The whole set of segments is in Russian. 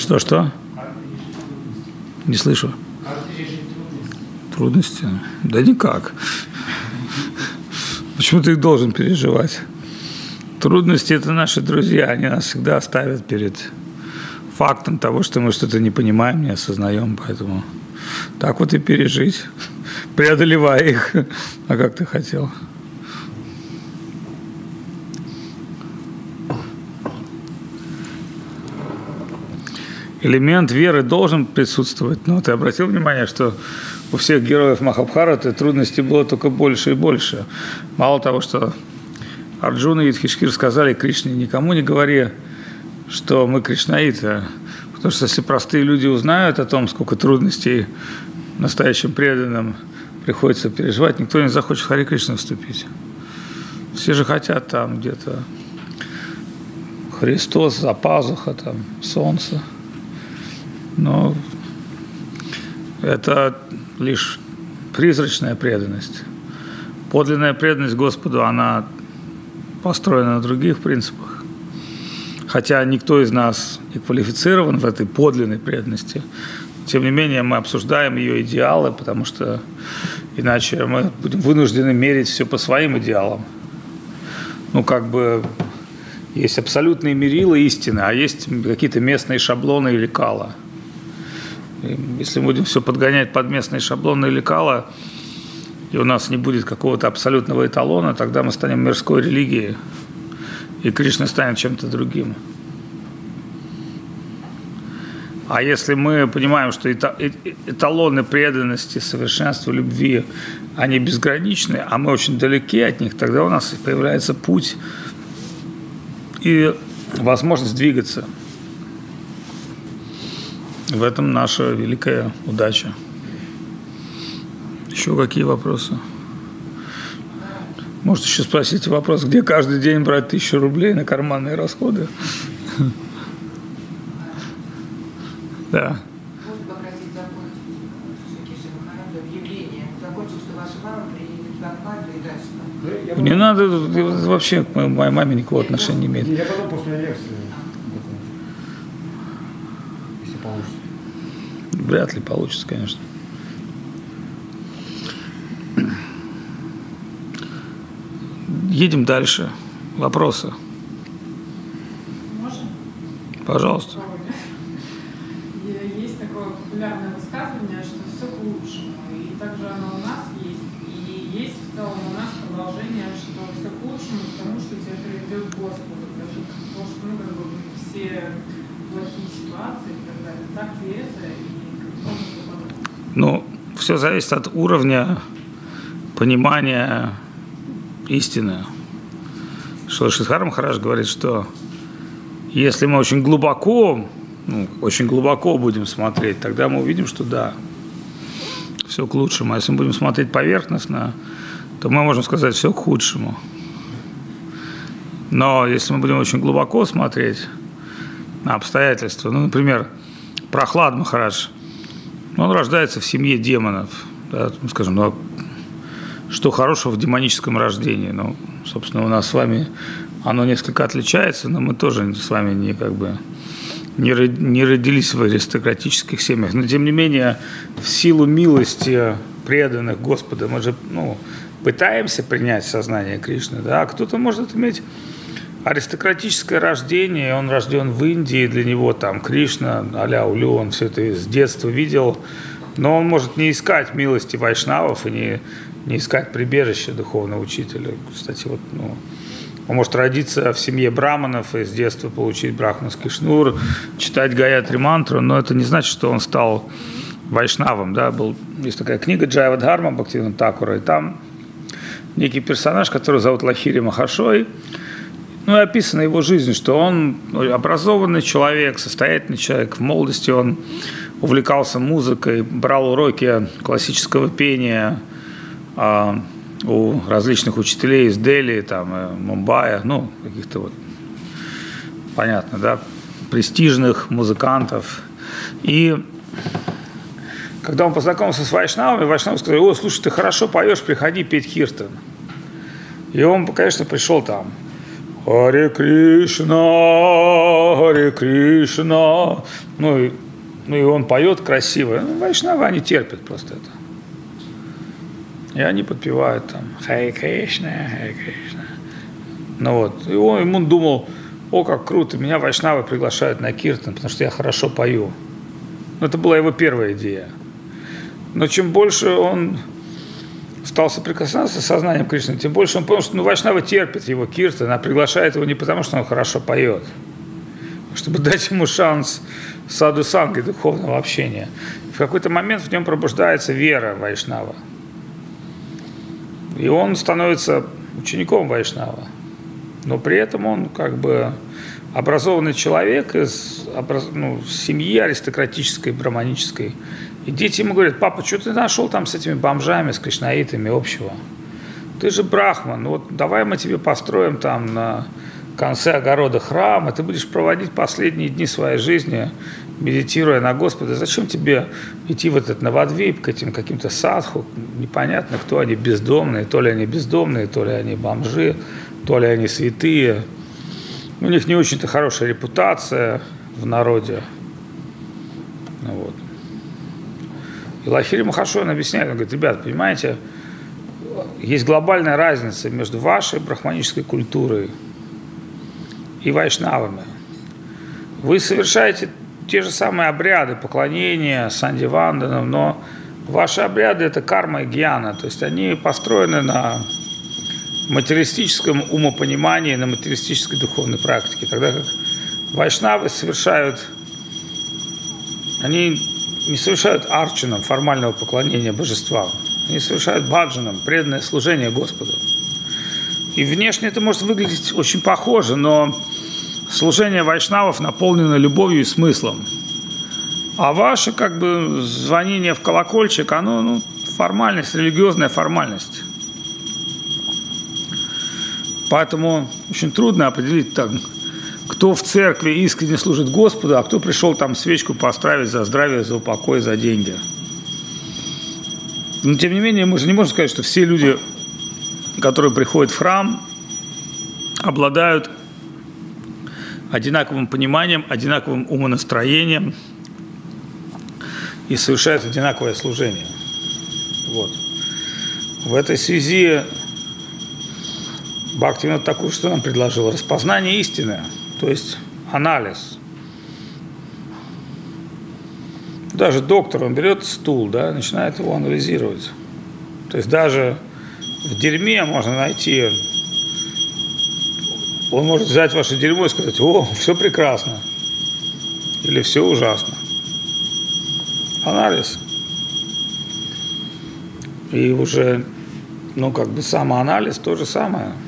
Что-что? Не слышу. Трудности? Да никак. Почему ты их должен переживать? Трудности – это наши друзья, они нас всегда ставят перед фактом того, что мы что-то не понимаем, не осознаем, поэтому так вот и пережить, преодолевая их. А как ты хотел? Элемент веры должен присутствовать. Но ты обратил внимание, что у всех героев Махабхараты трудностей было только больше и больше. Мало того, что Арджуна и Юдхишкир сказали Кришне, никому не говори, что мы кришнаиты. Потому что если простые люди узнают о том, сколько трудностей настоящим преданным приходится переживать, никто не захочет в Хари Кришна вступить. Все же хотят там где-то Христос, за пазуха, там, солнце – но это лишь призрачная преданность. Подлинная преданность Господу, она построена на других принципах. Хотя никто из нас не квалифицирован в этой подлинной преданности, тем не менее мы обсуждаем ее идеалы, потому что иначе мы будем вынуждены мерить все по своим идеалам. Ну, как бы есть абсолютные мерила истины, а есть какие-то местные шаблоны или кала – если будем все подгонять под местные шаблоны и лекала, и у нас не будет какого-то абсолютного эталона, тогда мы станем мирской религией, и Кришна станет чем-то другим. А если мы понимаем, что эталоны преданности, совершенства, любви, они безграничны, а мы очень далеки от них, тогда у нас появляется путь и возможность двигаться – в этом наша великая удача. Еще какие вопросы? Может, еще спросите вопрос, где каждый день брать тысячу рублей на карманные расходы? Да. Не надо, вообще к моей маме никакого отношения не имеет. Я потом после лекции. Вряд ли получится, конечно. Едем дальше. Вопросы? Можно? Пожалуйста. Есть такое популярное высказывание, что все к лучшему. И также оно у нас есть. И есть в целом у нас продолжение, что все к лучшему, потому что тебя приведет Господу. Даже потому что ну, как бы, все плохие ситуации и так далее. Так ли это? Ну, все зависит от уровня понимания истины. Шилашидхар Махараш говорит, что если мы очень глубоко, ну, очень глубоко будем смотреть, тогда мы увидим, что да, все к лучшему. А если мы будем смотреть поверхностно, то мы можем сказать все к худшему. Но если мы будем очень глубоко смотреть на обстоятельства, ну, например, Прохлад Махарадж – он рождается в семье демонов. Да, скажем, ну, а что хорошего в демоническом рождении? Ну, собственно, у нас с вами оно несколько отличается, но мы тоже с вами не как бы не, не родились в аристократических семьях. Но, тем не менее, в силу милости преданных Господа мы же ну, пытаемся принять сознание Кришны. Да? А кто-то может иметь аристократическое рождение, он рожден в Индии, для него там Кришна, а-ля Улю, он все это с детства видел, но он может не искать милости вайшнавов и не, не искать прибежища духовного учителя. Кстати, вот, ну, он может родиться в семье браманов и с детства получить брахманский шнур, читать Гаятри мантру, но это не значит, что он стал вайшнавом. Да? Был, есть такая книга Джайва Дхарма Бхактивина Такура, и там некий персонаж, который зовут Лахири Махашой, ну, и описана его жизнь, что он образованный человек, состоятельный человек. В молодости он увлекался музыкой, брал уроки классического пения а, у различных учителей из Дели, там, э, Мумбаи, ну, каких-то вот, понятно, да, престижных музыкантов. И когда он познакомился с Вайшнавами, Вайшнав сказал, о, слушай, ты хорошо поешь, приходи петь Киртон. И он, конечно, пришел там Харе Кришна, Харе Кришна. Ну и, ну и он поет красиво. Ну, вайшнавы, они терпят просто это. И они подпевают там Харе Кришна, Харе Кришна. Ну вот, и он, ему думал, о, как круто, меня вайшнавы приглашают на киртан, потому что я хорошо пою. Ну, это была его первая идея. Но чем больше он стал соприкасаться с сознанием Кришны, тем больше он понял, что ну, Вайшнава терпит его киртан, она приглашает его не потому, что он хорошо поет, а чтобы дать ему шанс саду санги, духовного общения. В какой-то момент в нем пробуждается вера Вайшнава. И он становится учеником Вайшнава. Но при этом он как бы образованный человек из ну, семьи аристократической, браманической. И дети ему говорят, папа, что ты нашел там с этими бомжами, с кришнаитами общего? Ты же брахман, вот давай мы тебе построим там на конце огорода храм, и ты будешь проводить последние дни своей жизни, медитируя на Господа. Зачем тебе идти в этот Навадвип к этим каким-то садху? Непонятно, кто они бездомные, то ли они бездомные, то ли они бомжи, то ли они святые. У них не очень-то хорошая репутация в народе. Вот. И Лахири Махашон объясняет, он говорит, ребят, понимаете, есть глобальная разница между вашей брахманической культурой и вайшнавами. Вы совершаете те же самые обряды поклонения Санди Ванданам, но ваши обряды – это карма и гьяна, то есть они построены на материалистическом умопонимании, на материалистической духовной практике, тогда как вайшнавы совершают, они не совершают арчином формального поклонения божествам, они совершают баджаном, преданное служение Господу. И внешне это может выглядеть очень похоже, но служение вайшнавов наполнено любовью и смыслом. А ваше как бы звонение в колокольчик, оно ну, формальность, религиозная формальность. Поэтому очень трудно определить, так, кто в церкви искренне служит Господу, а кто пришел там свечку поставить за здравие, за упокой, за деньги. Но тем не менее, мы же не можем сказать, что все люди, которые приходят в храм, обладают одинаковым пониманием, одинаковым умонастроением и совершают одинаковое служение. Вот. В этой связи Бхактивинод такую что нам предложил? Распознание истины, то есть анализ. Даже доктор, он берет стул, да, начинает его анализировать. То есть даже в дерьме можно найти, он может взять ваше дерьмо и сказать, о, все прекрасно, или все ужасно. Анализ. И уже, ну, как бы самоанализ то же самое –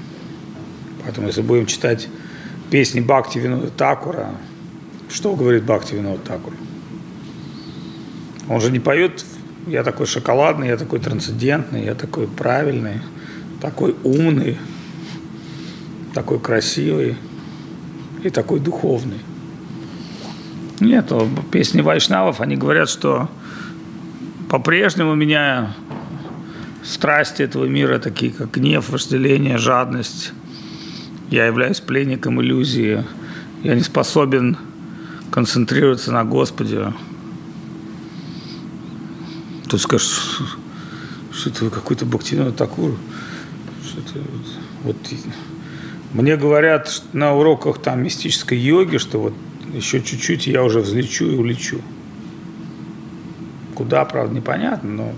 Поэтому если будем читать песни Бхакти Винода Такура, что говорит Бхакти Винода Такур? Он же не поет «я такой шоколадный, я такой трансцендентный, я такой правильный, такой умный, такой красивый и такой духовный». Нет, песни вайшнавов, они говорят, что по-прежнему меня страсти этого мира, такие как гнев, вожделение, жадность, я являюсь пленником иллюзии. Я не способен концентрироваться на Господе. Тут скажешь, что это какой-то Бхактивинод Такур. Что это, вот, мне говорят на уроках там мистической йоги, что вот еще чуть-чуть, я уже взлечу и улечу. Куда, правда, непонятно, но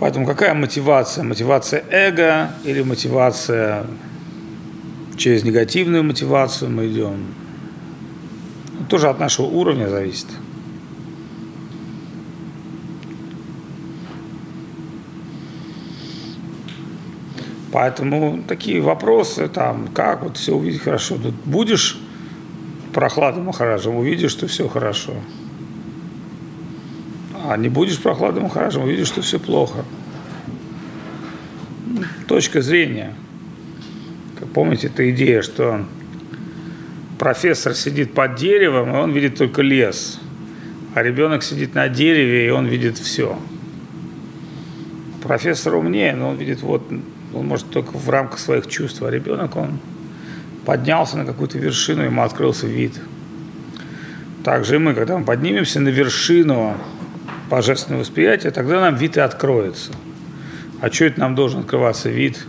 Поэтому какая мотивация? Мотивация эго или мотивация через негативную мотивацию мы идем? Это тоже от нашего уровня зависит. Поэтому такие вопросы, там, как вот все увидеть хорошо. Тут будешь прохладным Махараджем, увидишь, что все хорошо. А не будешь прохладным Махараджем, увидишь, что все плохо. Точка зрения. Как помните, эта идея, что профессор сидит под деревом, и он видит только лес. А ребенок сидит на дереве, и он видит все. Профессор умнее, но он видит вот он может только в рамках своих чувств, а ребенок, он поднялся на какую-то вершину, ему открылся вид. Также и мы, когда мы поднимемся на вершину божественного восприятия, тогда нам вид и откроется. А что это нам должен открываться вид?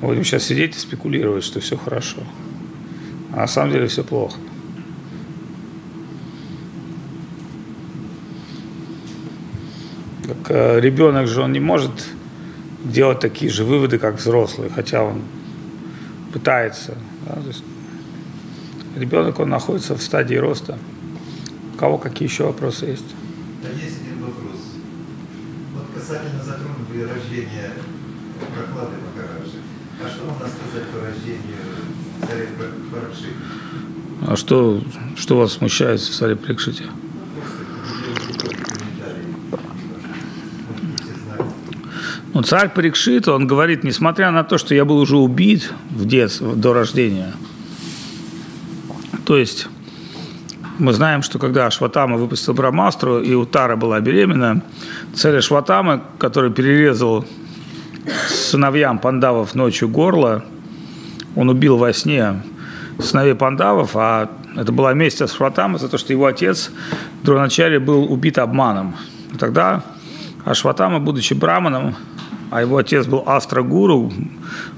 Мы будем сейчас сидеть и спекулировать, что все хорошо. А на самом деле все плохо. Как э, ребенок же, он не может делать такие же выводы, как взрослый, хотя он пытается. Да? То есть ребенок, он находится в стадии роста. У кого какие еще вопросы есть? Касательно затронули рождения прохлады Махараджи. А что можно сказать по рождению царя Паракши? А что, что вас смущает в царе Прикшите? Ну, царь Парикшит, он говорит, несмотря на то, что я был уже убит в детстве, до рождения, то есть мы знаем, что когда Ашватама выпустил Брамастру, и Утара была беременна, царь Ашватама, который перерезал сыновьям пандавов ночью горло, он убил во сне сыновей пандавов, а это была месть Ашватама за то, что его отец Дроначари был убит обманом. И тогда Ашватама, будучи браманом, а его отец был Астра-гуру,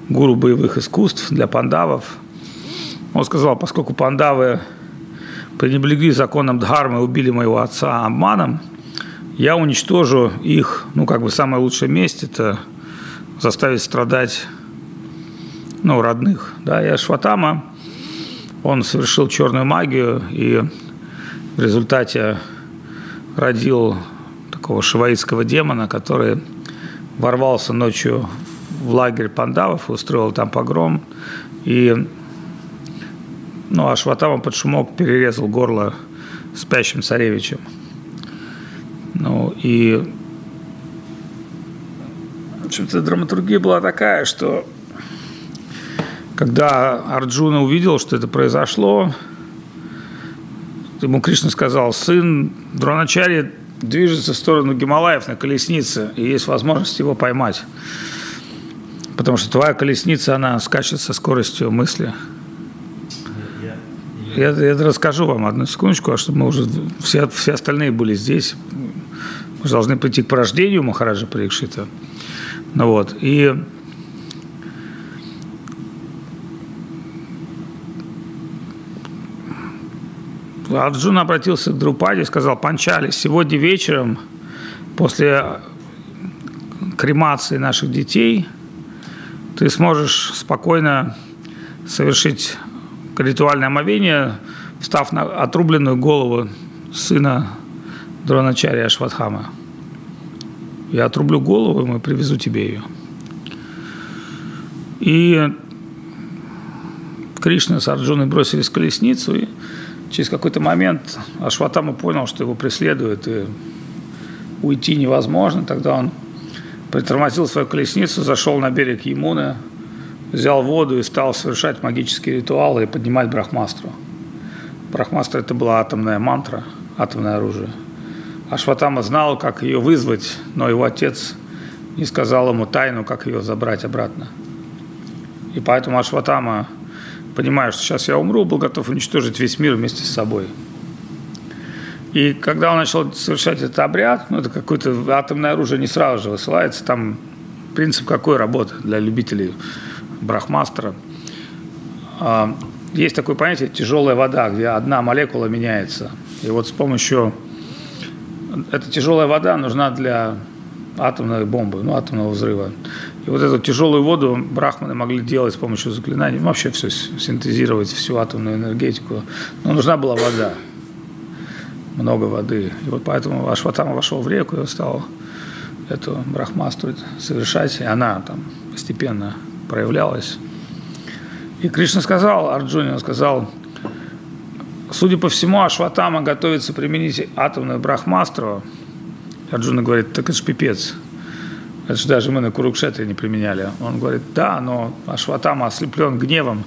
гуру боевых искусств для пандавов. Он сказал, поскольку пандавы пренебрегли законом Дхармы убили моего отца обманом, я уничтожу их, ну, как бы самое лучшее место, это заставить страдать, ну, родных. Да, и Ашватама, он совершил черную магию и в результате родил такого шиваитского демона, который ворвался ночью в лагерь пандавов, устроил там погром, и ну, а Шватама под шумок перерезал горло спящим царевичем. Ну, и в общем-то, драматургия была такая, что когда Арджуна увидел, что это произошло, ему Кришна сказал, сын Дроначари движется в сторону Гималаев на колеснице, и есть возможность его поймать. Потому что твоя колесница, она скачет со скоростью мысли. Я, я расскажу вам одну секундочку, а чтобы мы уже все, все остальные были здесь. Мы же должны прийти к порождению Махараджа Парикшита. Ну вот. И Арджун обратился к Друпаде и сказал, Панчали, сегодня вечером, после кремации наших детей, ты сможешь спокойно совершить ритуальное омовение, встав на отрубленную голову сына Дроначария Ашватхама. Я отрублю голову, и мы привезу тебе ее. И Кришна с Арджуной бросились в колесницу, и Через какой-то момент Ашватама понял, что его преследуют, и уйти невозможно. Тогда он притормозил свою колесницу, зашел на берег Емуны, взял воду и стал совершать магические ритуалы и поднимать брахмастру. Брахмастра – это была атомная мантра, атомное оружие. Ашватама знал, как ее вызвать, но его отец не сказал ему тайну, как ее забрать обратно. И поэтому Ашватама понимаю, что сейчас я умру, был готов уничтожить весь мир вместе с собой. И когда он начал совершать этот обряд, ну, это какое-то атомное оружие не сразу же высылается, там принцип какой работы для любителей брахмастера. А, есть такое понятие тяжелая вода, где одна молекула меняется. И вот с помощью... Эта тяжелая вода нужна для атомной бомбы, ну, атомного взрыва. И вот эту тяжелую воду брахманы могли делать с помощью заклинаний, вообще все синтезировать, всю атомную энергетику. Но нужна была вода, много воды. И вот поэтому Ашватама вошел в реку и стал эту брахмастру совершать, и она там постепенно проявлялась. И Кришна сказал, Арджуне, он сказал, судя по всему, Ашватама готовится применить атомную брахмастру. Арджуна говорит, так это ж пипец. Это же даже мы на Курукшетре не применяли. Он говорит, да, но Ашватама ослеплен гневом,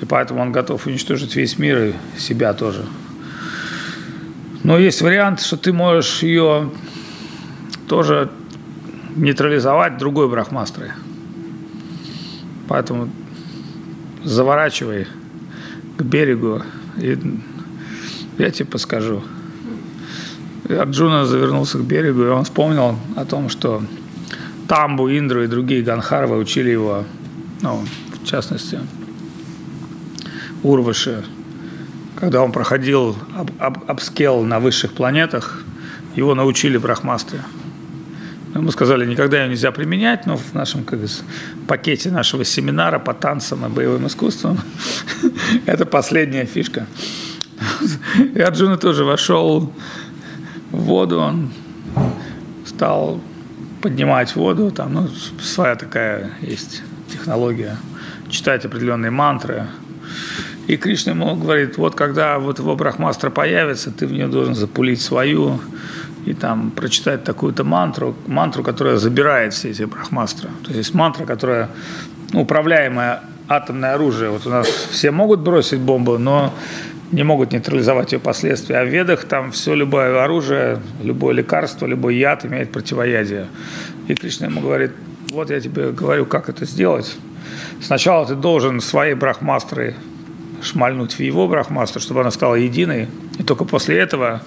и поэтому он готов уничтожить весь мир и себя тоже. Но есть вариант, что ты можешь ее тоже нейтрализовать другой брахмастрой. Поэтому заворачивай к берегу, и я тебе подскажу. И Арджуна завернулся к берегу, и он вспомнил о том, что Тамбу, Индру и другие Ганхарвы учили его, ну, в частности, Урваши, когда он проходил об, об, обскел на высших планетах, его научили брахмастры. Ему сказали, никогда ее нельзя применять, но в нашем как пакете нашего семинара по танцам и боевым искусствам это последняя фишка. И Арджуна тоже вошел в воду, он стал поднимать воду, там ну, своя такая есть технология, читать определенные мантры. И Кришна ему говорит, вот когда вот его брахмастра появится, ты в нее должен запулить свою, и там прочитать такую-то мантру, мантру, которая забирает все эти брахмастры. То есть мантра, которая ну, управляемая атомное оружие. Вот у нас все могут бросить бомбу, но не могут нейтрализовать ее последствия. А в ведах там все любое оружие, любое лекарство, любой яд имеет противоядие. И Кришна ему говорит, вот я тебе говорю, как это сделать. Сначала ты должен свои брахмастры шмальнуть в его брахмастру, чтобы она стала единой. И только после этого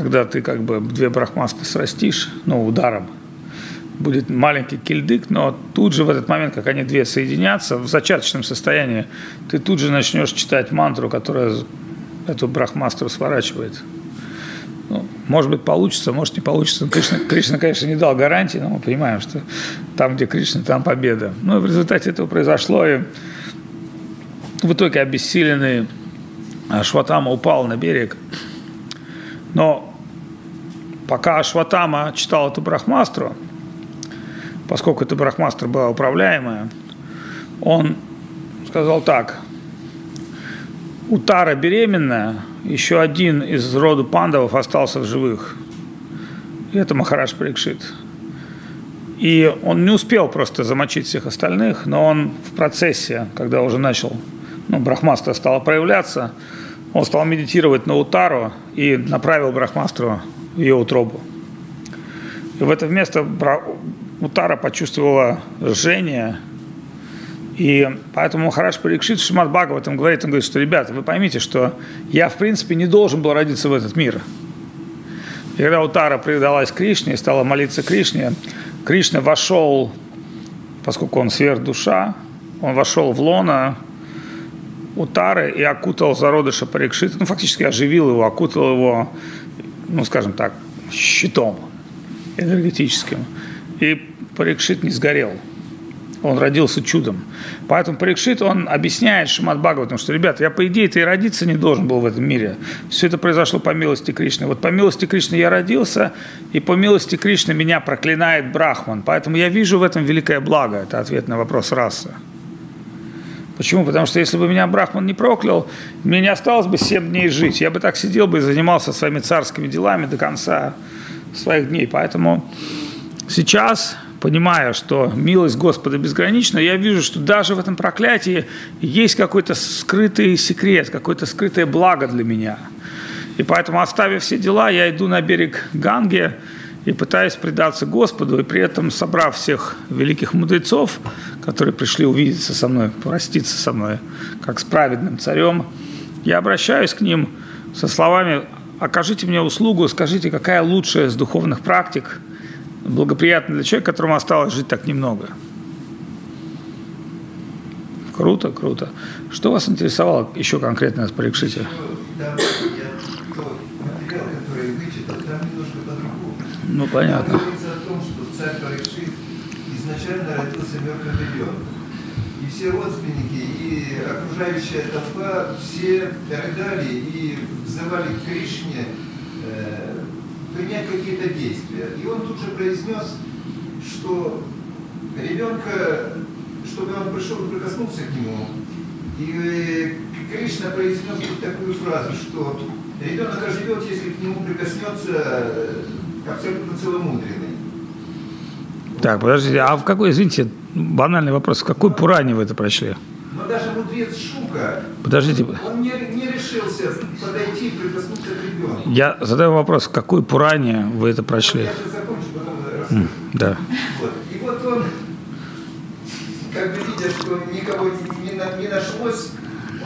когда ты как бы две брахмасты срастишь, ну, ударом, будет маленький кильдык, но тут же в этот момент, как они две соединятся, в зачаточном состоянии, ты тут же начнешь читать мантру, которая эту брахмастру сворачивает. Ну, может быть, получится, может, не получится. Кришна, Кришна, конечно, не дал гарантии, но мы понимаем, что там, где Кришна, там победа. Ну, и в результате этого произошло, и в итоге обессиленный Шватама упал на берег. Но пока Ашватама читал эту брахмастру, поскольку эта брахмастра была управляемая, он сказал так, у Тара беременная, еще один из рода пандавов остался в живых. И это Махарадж Парикшит. И он не успел просто замочить всех остальных, но он в процессе, когда уже начал, ну, брахмастра стала проявляться, он стал медитировать на Утару и направил брахмастру ее утробу. И в это место Утара почувствовала жжение, и поэтому Махараш Парикшит Шимат Бага в этом говорит, он говорит, что, ребята, вы поймите, что я, в принципе, не должен был родиться в этот мир. И когда Утара предалась Кришне и стала молиться Кришне, Кришна вошел, поскольку он сверхдуша, он вошел в лона Утары и окутал зародыша Парикшита, ну, фактически оживил его, окутал его ну, скажем так, щитом энергетическим. И Парикшит не сгорел. Он родился чудом. Поэтому Парикшит, он объясняет Шимат Бхагаватам, что, ребята, я, по идее-то и родиться не должен был в этом мире. Все это произошло по милости Кришны. Вот по милости Кришны я родился, и по милости Кришны меня проклинает Брахман. Поэтому я вижу в этом великое благо. Это ответ на вопрос расы. Почему? Потому что если бы меня Брахман не проклял, мне не осталось бы 7 дней жить. Я бы так сидел бы и занимался своими царскими делами до конца своих дней. Поэтому сейчас, понимая, что милость Господа безгранична, я вижу, что даже в этом проклятии есть какой-то скрытый секрет, какое-то скрытое благо для меня. И поэтому, оставив все дела, я иду на берег Ганги, и пытаясь предаться Господу, и при этом собрав всех великих мудрецов, которые пришли увидеться со мной, проститься со мной, как с праведным царем, я обращаюсь к ним со словами «Окажите мне услугу, скажите, какая лучшая из духовных практик благоприятна для человека, которому осталось жить так немного». Круто, круто. Что вас интересовало еще конкретно с Парикшите? Ну, понятно. Говорится о том, что царь Парикшит изначально родился мертвым ребенком. И все родственники, и окружающая толпа, все рыдали и взывали к Кришне э, принять какие-то действия. И он тут же произнес, что ребенка, чтобы он пришел и прикоснулся к нему, и Кришна произнес тут такую фразу, что ребенок оживет, если к нему прикоснется абсолютно целомудренный. Так, подождите, а в какой, извините, банальный вопрос, в какой Пуране вы это прочли? Но даже мудрец Шука, Подождите, он не, не решился подойти и прикоснуться к ребенку. я задаю вопрос, в какой Пуране вы это прочли? Я сейчас закончу, потом расскажу. М, Да. Вот. И вот он, как бы видя видя, что никого не, не, не нашлось,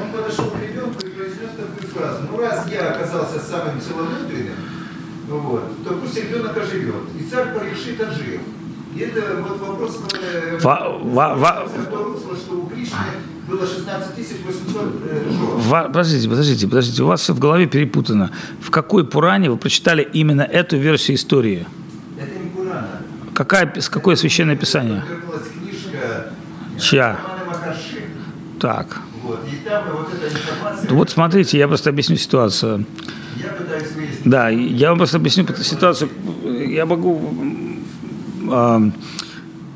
он подошел к ребенку и произнес такую фразу. Ну, раз я оказался самым целомудренным, вот, то пусть ребенок оживет. И царь Парикшит ожил. И это вот вопрос, э, Ва- ва- ва- русло, что у Кришны было 16 800 э. Ва- Подождите, подождите, подождите. У вас все в голове перепутано. В какой Пуране вы прочитали именно эту версию истории? Это не Пурана. Какая, с какое священное писание? Книжка Чья? Романа Махарши. Так. Вот. Вот Ну Вот смотрите, я просто объясню ситуацию. Да, я вам просто объясню ситуацию. Я могу э,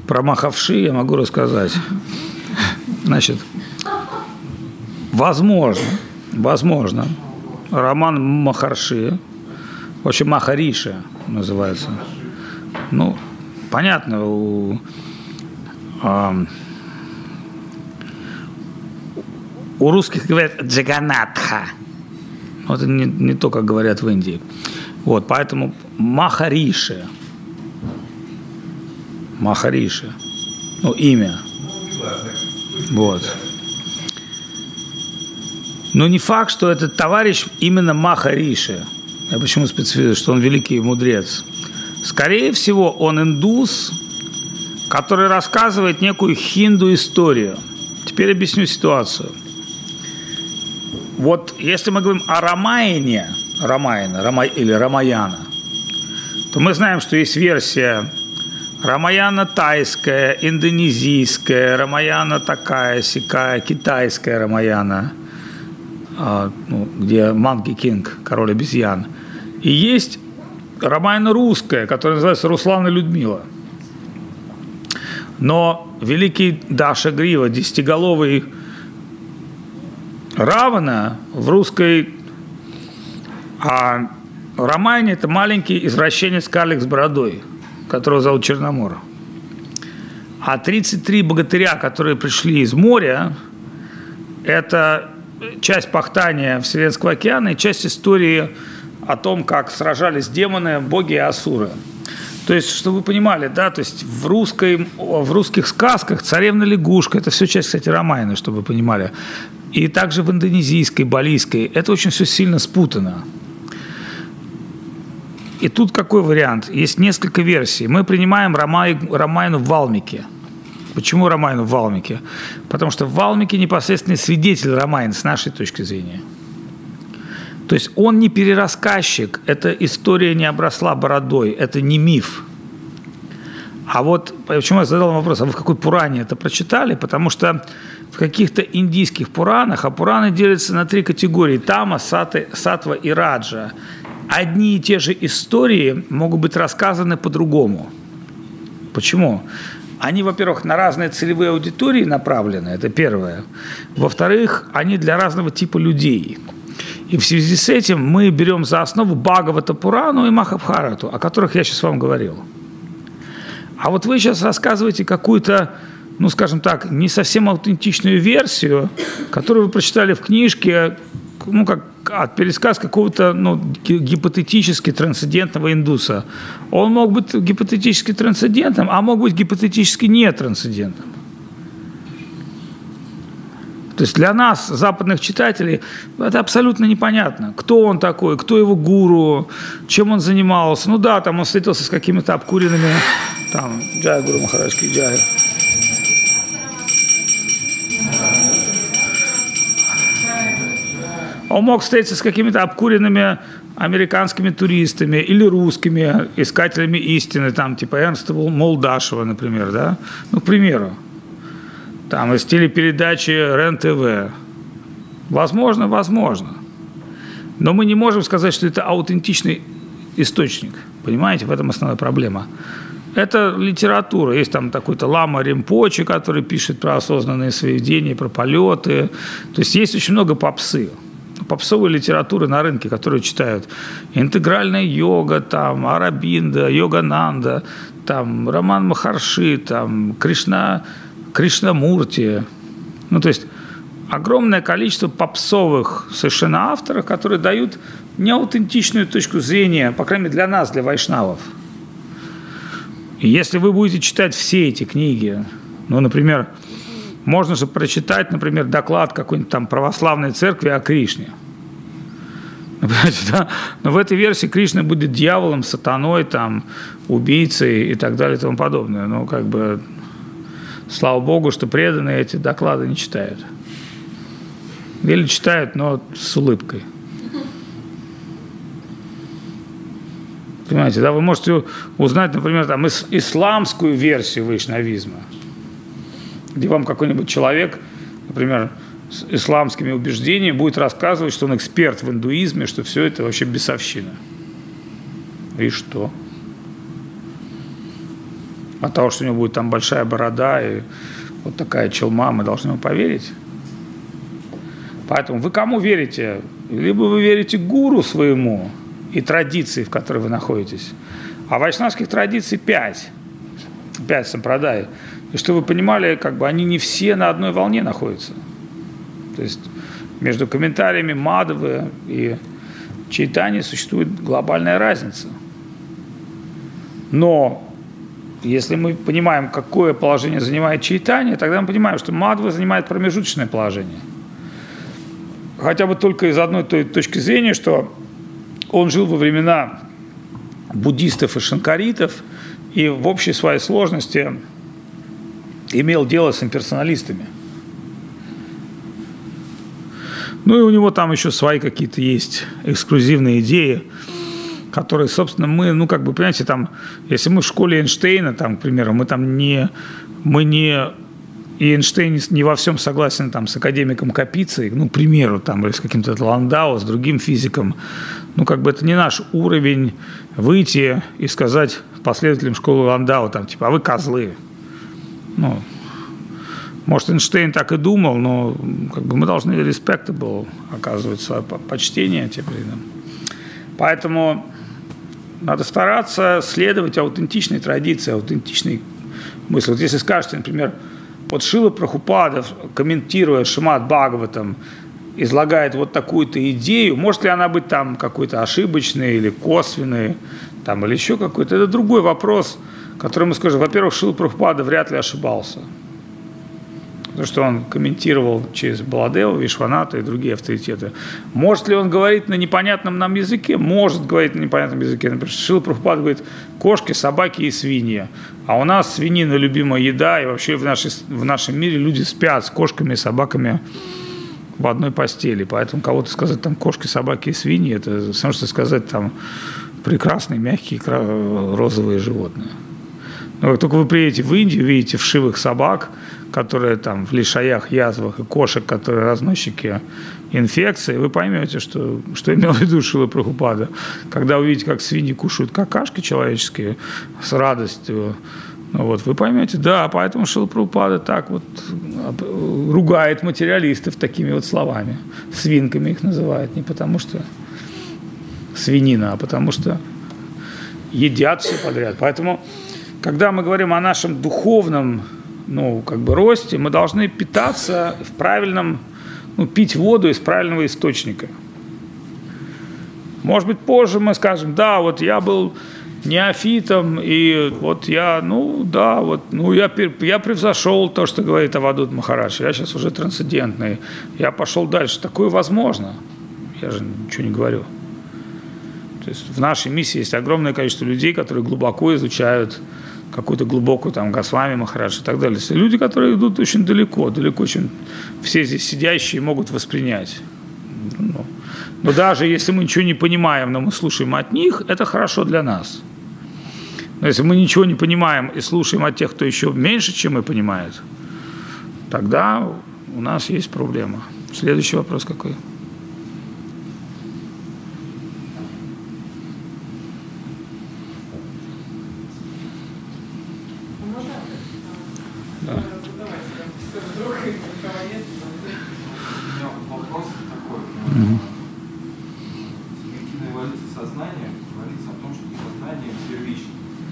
про Махавши я могу рассказать. Значит, возможно, возможно, роман Махарши, в общем, Махариша называется. Ну, понятно, у, а, у русских говорят Джаганатха. Но это не, не то, как говорят в Индии. Вот, поэтому Махариши. Махариши. Ну, имя. Вот. Но не факт, что этот товарищ именно Махариши. Я почему специфицирую, что он великий мудрец. Скорее всего, он индус, который рассказывает некую хинду-историю. Теперь объясню ситуацию. Вот если мы говорим о Рамаяне, Рамаяна Рама, или Рамаяна, то мы знаем, что есть версия Рамаяна тайская, индонезийская, Рамаяна такая, сякая, китайская Рамаяна, а, ну, где Манки Кинг, король обезьян. И есть Рамаяна русская, которая называется Руслан и Людмила. Но великий Даша Грива, десятиголовый Равана в русской а Романе это маленький извращенец карлик с бородой, которого зовут Черномор. А 33 богатыря, которые пришли из моря, это часть пахтания Вселенского океана и часть истории о том, как сражались демоны, боги и асуры. То есть, чтобы вы понимали, да, то есть в, русской, в русских сказках царевна лягушка, это все часть, кстати, Ромайна, чтобы вы понимали. И также в индонезийской, балийской. Это очень все сильно спутано. И тут какой вариант? Есть несколько версий. Мы принимаем Рамая, Рамаяну Валмики. Почему Рамаяну Валмики? Потому что Валмики непосредственный свидетель Рамаяны с нашей точки зрения. То есть он не перерассказчик, эта история не обросла бородой, это не миф. А вот почему я задал вопрос, а вы в какой Пуране это прочитали? Потому что в каких-то индийских Пуранах, а Пураны делятся на три категории – Тама, Саты, Сатва и Раджа. Одни и те же истории могут быть рассказаны по-другому. Почему? Они, во-первых, на разные целевые аудитории направлены, это первое. Во-вторых, они для разного типа людей. И в связи с этим мы берем за основу Бхагавата Пурану и Махабхарату, о которых я сейчас вам говорил. А вот вы сейчас рассказываете какую-то, ну, скажем так, не совсем аутентичную версию, которую вы прочитали в книжке, ну, как от пересказ какого-то ну, гипотетически трансцендентного индуса. Он мог быть гипотетически трансцендентным, а мог быть гипотетически не трансцендентным. То есть для нас, западных читателей, это абсолютно непонятно, кто он такой, кто его гуру, чем он занимался. Ну да, там он встретился с какими-то обкуренными, там, Джай Гуру Махараджки, Джай. Он мог встретиться с какими-то обкуренными американскими туристами или русскими искателями истины, там, типа Эрнста Молдашева, например, да? Ну, к примеру. Там из телепередачи РЕН-ТВ. Возможно, возможно. Но мы не можем сказать, что это аутентичный источник. Понимаете, в этом основная проблема. Это литература. Есть там такой-то Лама Римпочи, который пишет про осознанные сведения, про полеты. То есть есть очень много попсы попсовой литературы на рынке, которую читают. Интегральная йога, там, Арабинда, Йогананда, там, Роман Махарши, там, Кришна, Кришнамурти. Ну, то есть огромное количество попсовых совершенно авторов, которые дают неаутентичную точку зрения, по крайней мере, для нас, для вайшнавов. И если вы будете читать все эти книги, ну, например, Можно же прочитать, например, доклад какой-нибудь там православной церкви о Кришне. Да? Но в этой версии Кришна будет дьяволом, сатаной, там, убийцей и так далее и тому подобное. Ну, как бы, слава богу, что преданные эти доклады не читают. Или читают, но с улыбкой. Понимаете, да, вы можете узнать, например, там, ис- исламскую версию вайшнавизма, где вам какой-нибудь человек, например, с исламскими убеждениями будет рассказывать, что он эксперт в индуизме, что все это вообще бесовщина. И что? От того, что у него будет там большая борода и вот такая челма, мы должны ему поверить? Поэтому вы кому верите? Либо вы верите гуру своему и традиции, в которой вы находитесь. А вайшнавских традиций пять. Пять сампрадай. И что вы понимали, как бы они не все на одной волне находятся. То есть между комментариями Мадовы и Чайтани существует глобальная разница. Но если мы понимаем, какое положение занимает Чайтани, тогда мы понимаем, что Мадва занимает промежуточное положение. Хотя бы только из одной той точки зрения, что он жил во времена буддистов и шанкаритов и в общей своей сложности имел дело с имперсоналистами – ну и у него там еще свои какие-то есть эксклюзивные идеи, которые, собственно, мы, ну как бы, понимаете, там, если мы в школе Эйнштейна, там, к примеру, мы там не, мы не и Эйнштейн не во всем согласен там, с академиком Капицей, ну, к примеру, там, или с каким-то Ландау, с другим физиком. Ну, как бы это не наш уровень выйти и сказать последователям школы Ландау, там, типа, а вы козлы. Ну, может, Эйнштейн так и думал, но как бы мы должны respectable оказывать свое почтение тем людям. Поэтому надо стараться следовать аутентичной традиции, аутентичной мысли. Вот если скажете, например, вот Шила Прохупадов, комментируя Шимат Бхагаватам, излагает вот такую-то идею, может ли она быть там какой-то ошибочной или косвенной, там, или еще какой-то, это другой вопрос, который мы скажем. Во-первых, Шила Прохупада вряд ли ошибался – потому что он комментировал через Баладева, Вишваната и другие авторитеты. Может ли он говорить на непонятном нам языке? Может говорить на непонятном языке. Например, Шил Прабхупад говорит кошки, собаки и свиньи. А у нас свинина любимая еда, и вообще в, нашей, в нашем мире люди спят с кошками и собаками в одной постели. Поэтому кого-то сказать там кошки, собаки и свиньи, это все что сказать там прекрасные, мягкие, розовые животные. Но как только вы приедете в Индию, видите вшивых собак, которые там в лишаях, язвах и кошек, которые разносчики инфекции, вы поймете, что, что имел в виду Шила Прабхупада. Когда увидите, как свиньи кушают какашки человеческие с радостью, ну вот, вы поймете, да, поэтому Шила Прабхупада так вот ругает материалистов такими вот словами. Свинками их называет, не потому что свинина, а потому что едят все подряд. Поэтому, когда мы говорим о нашем духовном ну, как бы росте, мы должны питаться в правильном, ну, пить воду из правильного источника. Может быть, позже мы скажем, да, вот я был неофитом, и вот я, ну, да, вот, ну, я, я превзошел то, что говорит Авадут Махарадж, я сейчас уже трансцендентный, я пошел дальше. Такое возможно. Я же ничего не говорю. То есть в нашей миссии есть огромное количество людей, которые глубоко изучают какую-то глубокую там Госвами Махарадж и так далее. Люди, которые идут очень далеко, далеко, чем все здесь сидящие могут воспринять. Ну, но даже если мы ничего не понимаем, но мы слушаем от них, это хорошо для нас. Но если мы ничего не понимаем и слушаем от тех, кто еще меньше, чем мы понимает, тогда у нас есть проблема. Следующий вопрос какой?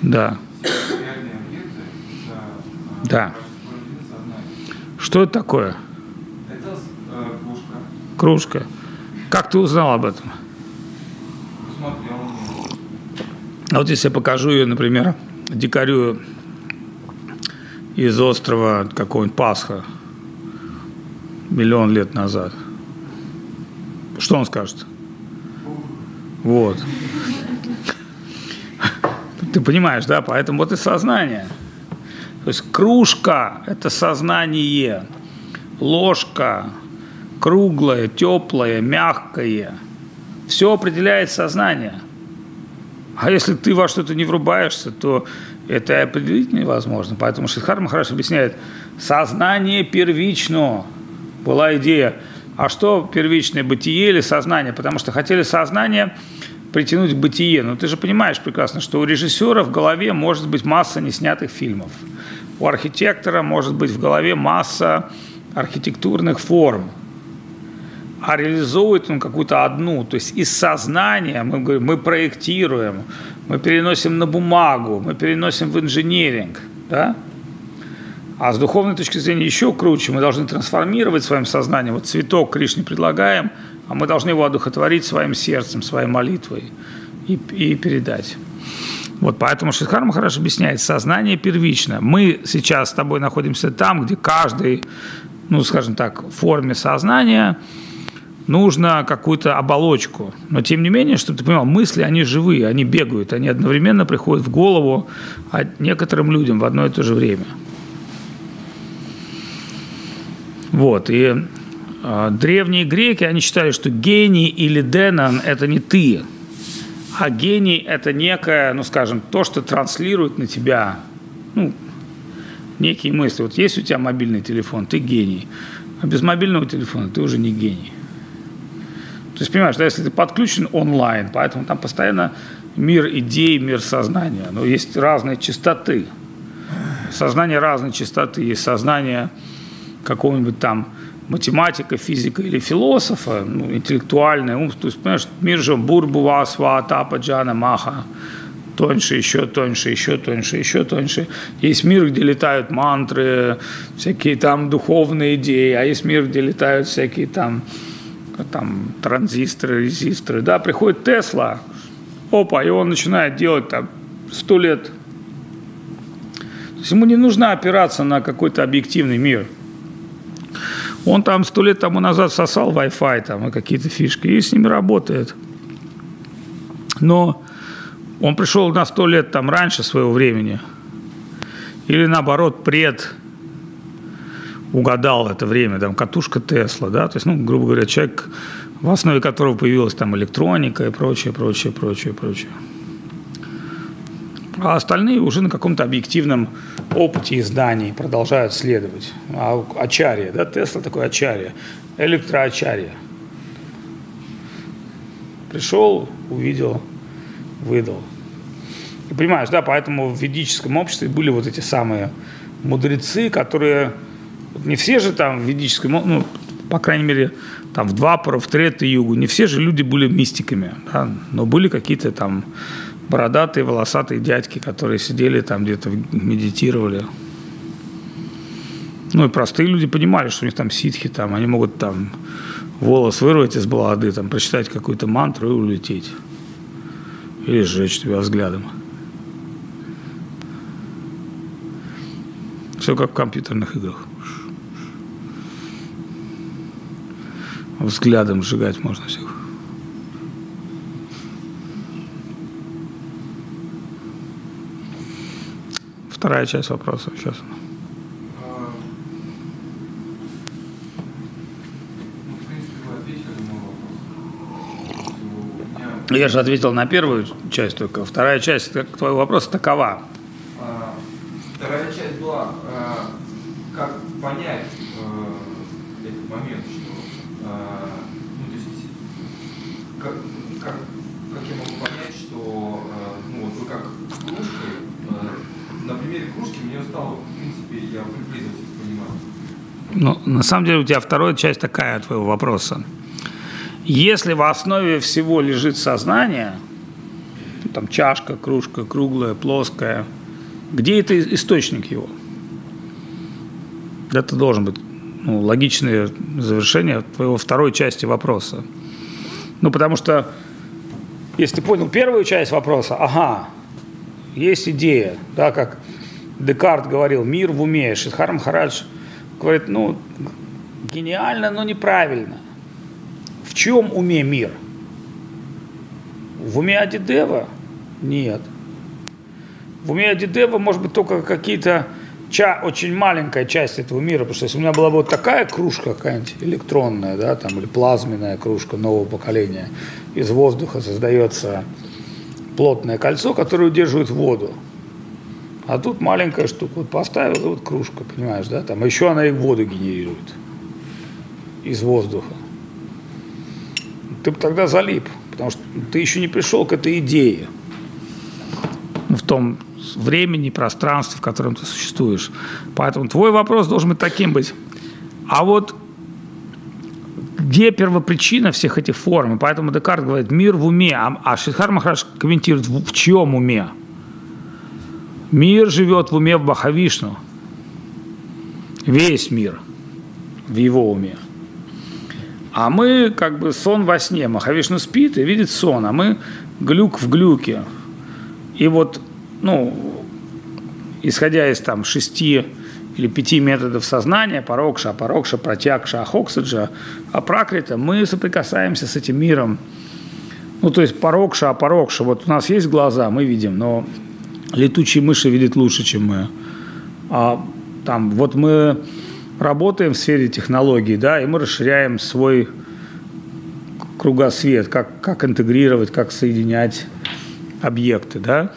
Да. Да. Что это такое? Это э, кружка. Кружка. Как ты узнал об этом? Смотрел. А вот если я покажу ее, например, дикарю из острова какого-нибудь Пасха, миллион лет назад. Что он скажет? Вот. Ты понимаешь, да? Поэтому вот и сознание. То есть кружка – это сознание, ложка круглая, теплая, мягкая. Все определяет сознание. А если ты во что-то не врубаешься, то это и определить невозможно. Поэтому Шидхар Махараш объясняет, сознание первично. Была идея, а что первичное, бытие или сознание? Потому что хотели сознание притянуть к бытие. Но ты же понимаешь прекрасно, что у режиссера в голове может быть масса неснятых фильмов. У архитектора может быть в голове масса архитектурных форм. А реализовывает он какую-то одну. То есть из сознания мы говорим, мы проектируем, мы переносим на бумагу, мы переносим в инженеринг. Да? А с духовной точки зрения еще круче. Мы должны трансформировать своим сознанием. Вот цветок Кришне предлагаем, а мы должны его одухотворить своим сердцем, своей молитвой и, и передать. Вот поэтому Шидхар Махараш объясняет, сознание первично. Мы сейчас с тобой находимся там, где каждый, ну, скажем так, форме сознания нужно какую-то оболочку. Но тем не менее, чтобы ты понимал, мысли, они живые, они бегают, они одновременно приходят в голову некоторым людям в одно и то же время. Вот, и э, древние греки, они считали, что гений или денон – это не ты, а гений – это некое, ну, скажем, то, что транслирует на тебя, ну, некие мысли. Вот есть у тебя мобильный телефон, ты гений, а без мобильного телефона ты уже не гений. То есть, понимаешь, да, если ты подключен онлайн, поэтому там постоянно мир идей, мир сознания, но есть разные частоты. Сознание разной частоты, есть сознание – какого-нибудь там математика, физика или философа, ну, интеллектуальный ум, то есть, понимаешь, мир же бурбува, свата, паджана, маха, тоньше, еще тоньше, еще тоньше, еще тоньше. Есть мир, где летают мантры, всякие там духовные идеи, а есть мир, где летают всякие там, там транзисторы, резисторы. Да, приходит Тесла, опа, и он начинает делать там сто лет. То есть ему не нужно опираться на какой-то объективный мир – он там сто лет тому назад сосал Wi-Fi там и какие-то фишки, и с ними работает. Но он пришел на сто лет там раньше своего времени. Или наоборот, пред угадал это время, там, катушка Тесла, да, то есть, ну, грубо говоря, человек, в основе которого появилась там электроника и прочее, прочее, прочее, прочее а остальные уже на каком-то объективном опыте изданий продолжают следовать. А Ачария, да, Тесла такой Ачария, электроачария. Пришел, увидел, выдал. И понимаешь, да, поэтому в ведическом обществе были вот эти самые мудрецы, которые, не все же там в ведическом, ну, по крайней мере, там в Двапару, в Трета Югу, не все же люди были мистиками, да, но были какие-то там бородатые, волосатые дядьки, которые сидели там где-то, медитировали. Ну и простые люди понимали, что у них там ситхи, там, они могут там волос вырвать из балады, там, прочитать какую-то мантру и улететь. Или сжечь тебя взглядом. Все как в компьютерных играх. Взглядом сжигать можно всех. Вторая часть вопроса сейчас. Я же ответил на первую часть только. Вторая часть твоего вопроса такова. А, вторая часть была, а, как понять э, этот момент, что, а, ну, то есть, как, как, как я могу понять, что, ну, вот вы как кружкой на примере стало, в принципе, я приблизился к пониманию. Ну, на самом деле у тебя вторая часть такая твоего вопроса. Если в основе всего лежит сознание, там чашка, кружка, круглая, плоская, где это источник его? Это должен быть ну, логичное завершение твоего второй части вопроса. Ну, потому что, если ты понял первую часть вопроса, ага, есть идея, да, как Декарт говорил, мир в уме. Шидхар Махарадж говорит, ну, гениально, но неправильно. В чем уме мир? В уме Адидева? Нет. В уме Адидева может быть только какие-то ча, очень маленькая часть этого мира, потому что если у меня была бы вот такая кружка какая-нибудь электронная, да, там, или плазменная кружка нового поколения, из воздуха создается плотное кольцо, которое удерживает воду. А тут маленькая штука, вот поставил, вот кружка, понимаешь, да, там, а еще она и воду генерирует из воздуха. Ты бы тогда залип, потому что ты еще не пришел к этой идее в том времени, пространстве, в котором ты существуешь. Поэтому твой вопрос должен быть таким быть. А вот где первопричина всех этих форм? И поэтому Декарт говорит, мир в уме, а, а Шидхар Махараш комментирует, в, в чьем уме? Мир живет в уме Бахавишну. Весь мир в его уме. А мы как бы сон во сне. Махавишну спит и видит сон, а мы глюк в глюке. И вот, ну, исходя из там шести или пяти методов сознания, парокша, апарокша, протягша, ахоксаджа, апракрита, мы соприкасаемся с этим миром. Ну, то есть парокша, апарокша, вот у нас есть глаза, мы видим, но летучие мыши видят лучше, чем мы. А там, вот мы работаем в сфере технологий, да, и мы расширяем свой кругосвет, как, как интегрировать, как соединять объекты, да.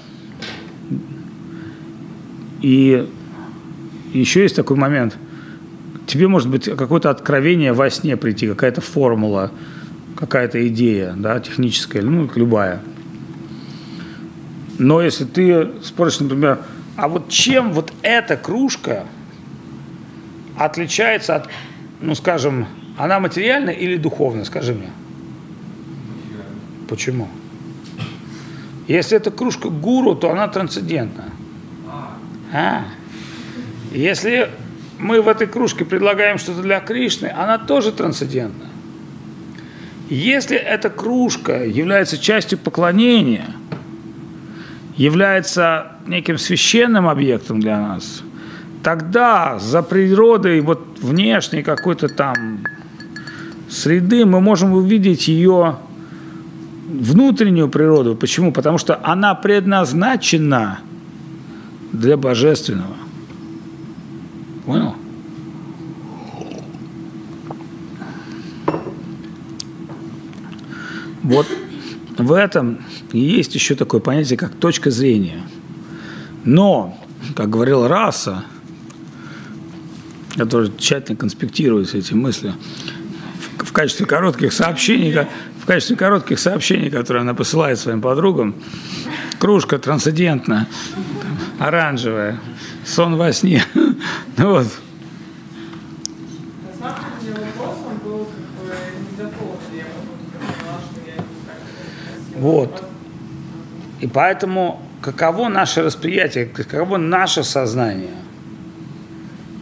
И еще есть такой момент. Тебе может быть какое-то откровение во сне прийти, какая-то формула, какая-то идея, да, техническая, ну, любая. Но если ты спросишь, например, а вот чем вот эта кружка отличается от, ну, скажем, она материальна или духовна, скажи мне. Почему? Если это кружка гуру, то она трансцендентна. А. Если мы в этой кружке предлагаем что-то для Кришны, она тоже трансцендентна. Если эта кружка является частью поклонения – является неким священным объектом для нас, тогда за природой вот внешней какой-то там среды мы можем увидеть ее внутреннюю природу. Почему? Потому что она предназначена для божественного. Понял? Вот в этом есть еще такое понятие, как точка зрения. Но, как говорил Раса, который тщательно конспектирует эти мысли, в качестве коротких сообщений, в качестве коротких сообщений, которые она посылает своим подругам, кружка трансцендентная, оранжевая, сон во сне. Ну вот. Вот. И поэтому каково наше восприятие, каково наше сознание?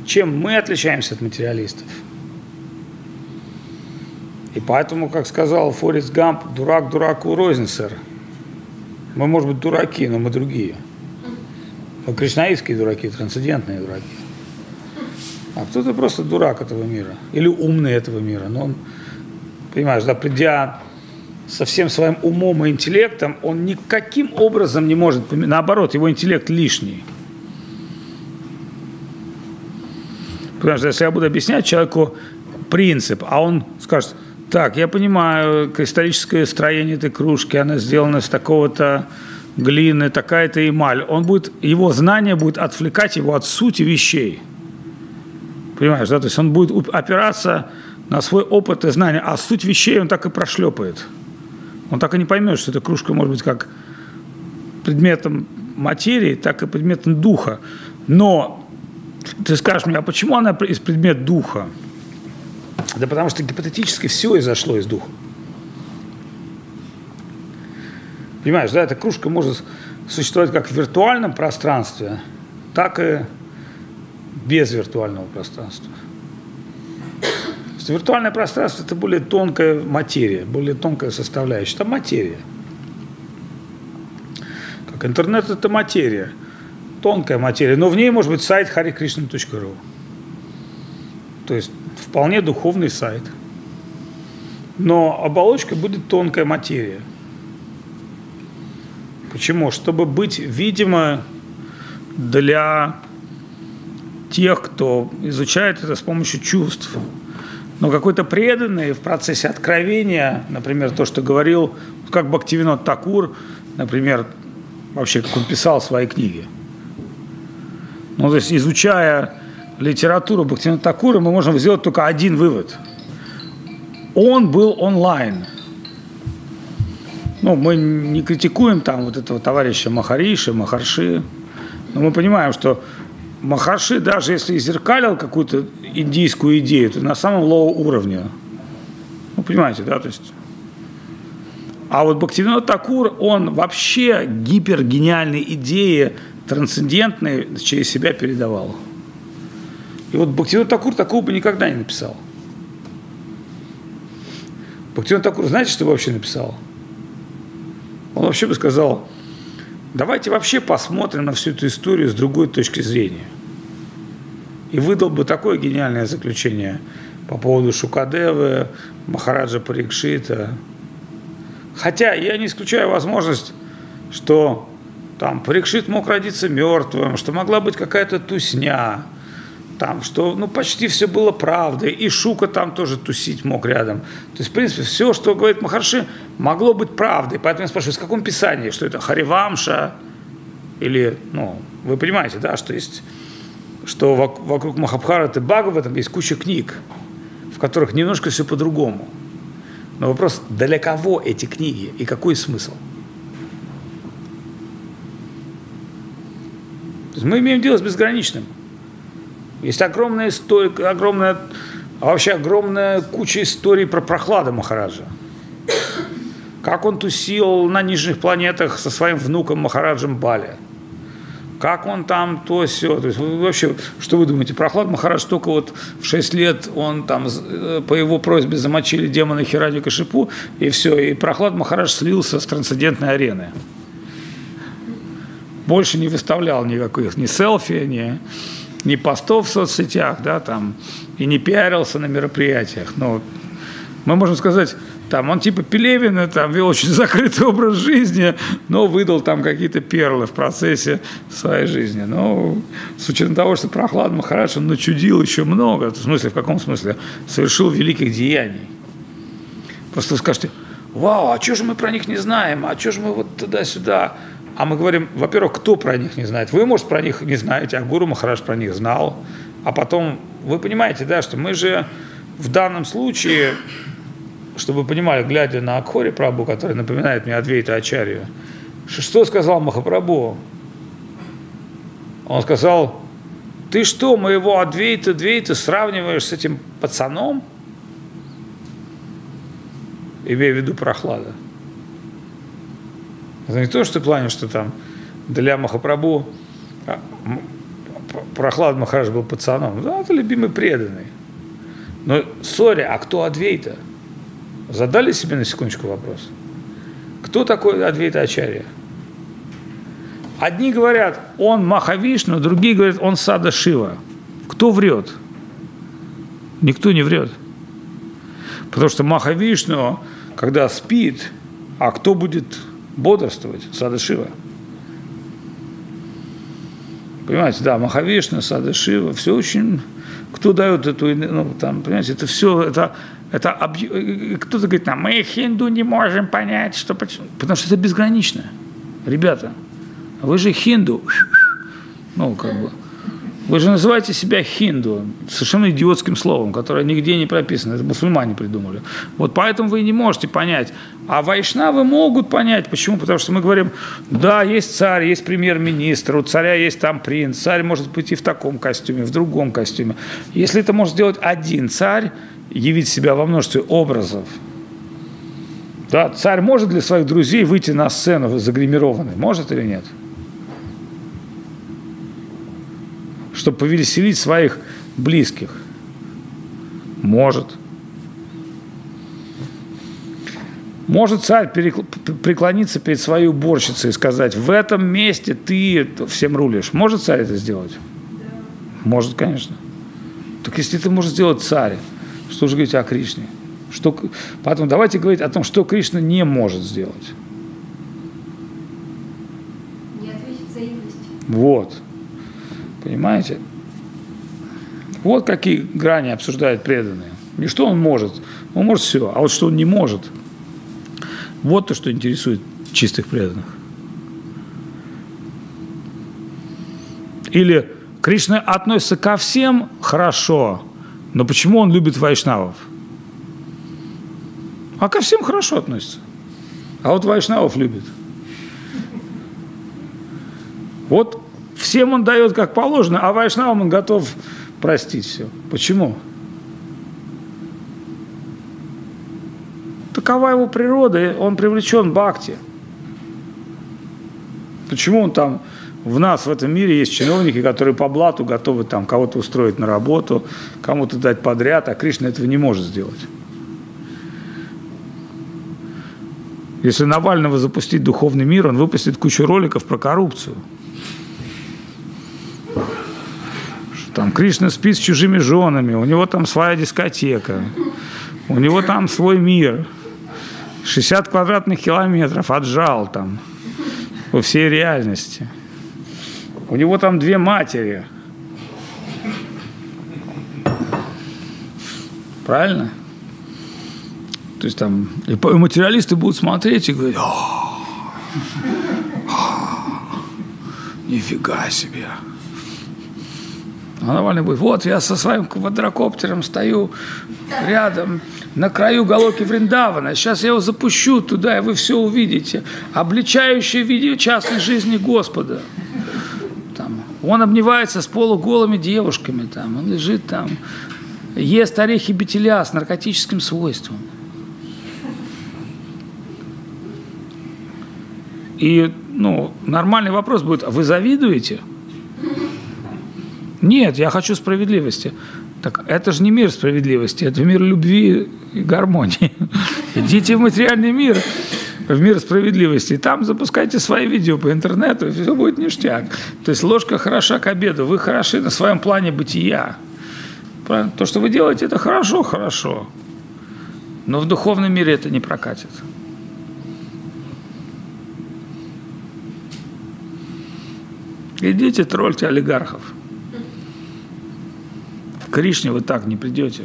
Чем мы отличаемся от материалистов? И поэтому, как сказал Форест Гамп, дурак дураку рознь, сэр. Мы, может быть, дураки, но мы другие. Мы кришнаитские дураки, трансцендентные дураки. А кто-то просто дурак этого мира. Или умный этого мира. Но он, понимаешь, да, придя со всем своим умом и интеллектом, он никаким образом не может, наоборот, его интеллект лишний. Потому что если я буду объяснять человеку принцип, а он скажет, так, я понимаю, кристаллическое строение этой кружки, она сделана из такого-то глины, такая-то эмаль. Он будет, его знание будет отвлекать его от сути вещей. Понимаешь, да? То есть он будет опираться на свой опыт и знания, а суть вещей он так и прошлепает. Он так и не поймет, что эта кружка может быть как предметом материи, так и предметом духа. Но ты скажешь мне, а почему она из предмет духа? Да потому что гипотетически все изошло из духа. Понимаешь, да, эта кружка может существовать как в виртуальном пространстве, так и без виртуального пространства что виртуальное пространство – это более тонкая материя, более тонкая составляющая. Это материя. Как интернет – это материя, тонкая материя, но в ней может быть сайт harikrishna.ru. То есть вполне духовный сайт. Но оболочка будет тонкая материя. Почему? Чтобы быть видимо для тех, кто изучает это с помощью чувств. Но какой-то преданный в процессе откровения, например, то, что говорил, как Бхактивинод Такур, например, вообще, как он писал свои книги. Ну, то есть, изучая литературу Бхактивинода Такура, мы можем сделать только один вывод. Он был онлайн. Ну, мы не критикуем там вот этого товарища Махариши, Махарши, но мы понимаем, что Махарши, даже если зеркалил какую-то индийскую идею, то на самом low уровне. Ну, понимаете, да, то есть... А вот Бхактивинод Тхакур, он вообще гипергениальные идеи, трансцендентные, через себя передавал. И вот Бхактивинод Тхакур такого бы никогда не написал. Бхактивинод Такур, знаете, что вообще написал? Он вообще бы сказал, давайте вообще посмотрим на всю эту историю с другой точки зрения. И выдал бы такое гениальное заключение по поводу Шукадевы, Махараджа Парикшита. Хотя я не исключаю возможность, что там Парикшит мог родиться мертвым, что могла быть какая-то тусня, там, что ну, почти все было правдой, и Шука там тоже тусить мог рядом. То есть, в принципе, все, что говорит Махарши, могло быть правдой. Поэтому я спрашиваю, в каком писании, что это Харивамша, или, ну, вы понимаете, да, что есть, что вокруг Махабхараты Бхагаватам есть куча книг, в которых немножко все по-другому. Но вопрос, для кого эти книги и какой смысл? Мы имеем дело с безграничным. Есть огромная история, огромная, а вообще огромная куча историй про прохлада Махараджа. Как он тусил на нижних планетах со своим внуком Махараджем Бали. Как он там то все. То есть вообще, что вы думаете, Прохлад Махарадж только вот в 6 лет он там э, по его просьбе замочили демона Хиради Кашипу, и все, и Прохлад Махарадж слился с трансцендентной арены. Больше не выставлял никаких ни селфи, ни ни постов в соцсетях, да, там, и не пиарился на мероприятиях. Но мы можем сказать, там, он типа Пелевина, там, вел очень закрытый образ жизни, но выдал там какие-то перлы в процессе своей жизни. Но с учетом того, что Прохлад Махарадж, он начудил еще много, в смысле, в каком смысле? Совершил великих деяний. Просто вы скажете, вау, а что же мы про них не знаем, а что же мы вот туда-сюда? А мы говорим, во-первых, кто про них не знает? Вы, может, про них не знаете, а Гуру Махараш про них знал. А потом, вы понимаете, да, что мы же в данном случае, чтобы вы понимали, глядя на Акхори Прабу, который напоминает мне Адвейта Ачарью, что сказал Махапрабху? Он сказал, ты что, моего Адвейта, Двейта сравниваешь с этим пацаном? Имея в виду прохлада. Это не то, что в плане, что там для Махапрабху а, Прохлад Махараш был пацаном. Да, это любимый преданный. Но, сори, а кто Адвейта? Задали себе на секундочку вопрос. Кто такой Адвейта Ачарья? Одни говорят, он Махавишну, другие говорят, он Сада Шива. Кто врет? Никто не врет. Потому что Махавишну, когда спит, а кто будет бодрствовать, сада Шива. Понимаете, да, Махавишна, сада Шива, все очень... Кто дает эту, ну, там, понимаете, это все, это, это объ... кто-то говорит, нам, мы хинду не можем понять, что почему. Потому что это безгранично. Ребята, вы же хинду. Ну, как бы, вы же называете себя хинду, совершенно идиотским словом, которое нигде не прописано. Это мусульмане придумали. Вот поэтому вы не можете понять. А вайшнавы могут понять. Почему? Потому что мы говорим, да, есть царь, есть премьер-министр, у царя есть там принц, царь может быть и в таком костюме, в другом костюме. Если это может сделать один царь, явить себя во множестве образов, да, царь может для своих друзей выйти на сцену загримированный? Может или нет? чтобы повеселить своих близких? Может. Может царь преклониться перед своей уборщицей и сказать, в этом месте ты всем рулишь. Может царь это сделать? Да. Может, конечно. Так если это может сделать царь, Что же говорить о Кришне? Что, поэтому давайте говорить о том, что Кришна не может сделать. Не ответить взаимностью. Вот. Понимаете? Вот какие грани обсуждают преданные. Не что он может, он может все, а вот что он не может. Вот то, что интересует чистых преданных. Или Кришна относится ко всем хорошо, но почему он любит вайшнавов? А ко всем хорошо относится. А вот вайшнавов любит. Вот всем он дает как положено, а вайшнавам он готов простить все. Почему? Такова его природа, он привлечен бхакти. Почему он там в нас, в этом мире, есть чиновники, которые по блату готовы там кого-то устроить на работу, кому-то дать подряд, а Кришна этого не может сделать. Если Навального запустить духовный мир, он выпустит кучу роликов про коррупцию. Что там Кришна спит с чужими женами, у него там своя дискотека, у него там свой мир. 60 квадратных километров отжал там во всей реальности. У него там две матери. Правильно? То есть там и материалисты будут смотреть и говорить, «О, нифига себе. А Навальный будет, вот я со своим квадрокоптером стою рядом, на краю Галоки Вриндавана. Сейчас я его запущу туда, и вы все увидите. Обличающее видео частной жизни Господа. Там, он обнимается с полуголыми девушками, там, он лежит там, ест орехи бетеля с наркотическим свойством. И ну, нормальный вопрос будет, а вы завидуете? Нет, я хочу справедливости. Так это же не мир справедливости, это мир любви и гармонии. Идите в материальный мир, в мир справедливости, и там запускайте свои видео по интернету, и все будет ништяк. То есть ложка хороша к обеду, вы хороши на своем плане бытия. То, что вы делаете, это хорошо, хорошо. Но в духовном мире это не прокатит. Идите тролльте олигархов. Кришне вы так не придете.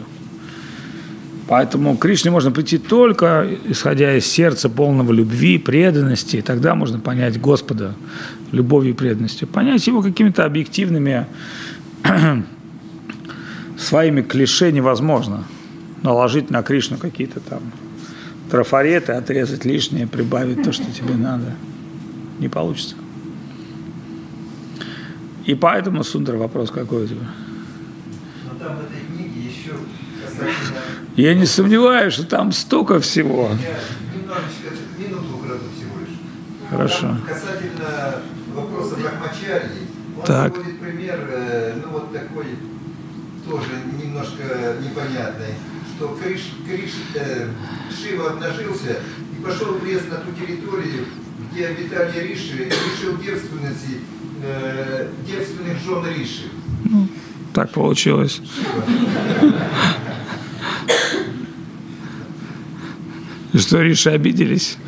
Поэтому к Кришне можно прийти только исходя из сердца полного любви, преданности. И тогда можно понять Господа любовью и преданностью. Понять его какими-то объективными своими клише невозможно. Наложить на Кришну какие-то там трафареты, отрезать лишнее, прибавить то, что тебе надо. Не получится. И поэтому, Сундра, вопрос какой у тебя? Там в этой книге еще касательно... Я не сомневаюсь, что там столько всего. Я немножечко, минуту украду всего лишь. Хорошо. Там касательно вопроса Брахмачарьи, он Так. приводит пример, э, ну вот такой, тоже немножко непонятный, что Криш, Криш, э, Шива обнажился и пошел в лес на ту территорию, где обитали Риши, и лишил девственности э, девственных жен Риши. Так получилось. Что, Риши обиделись?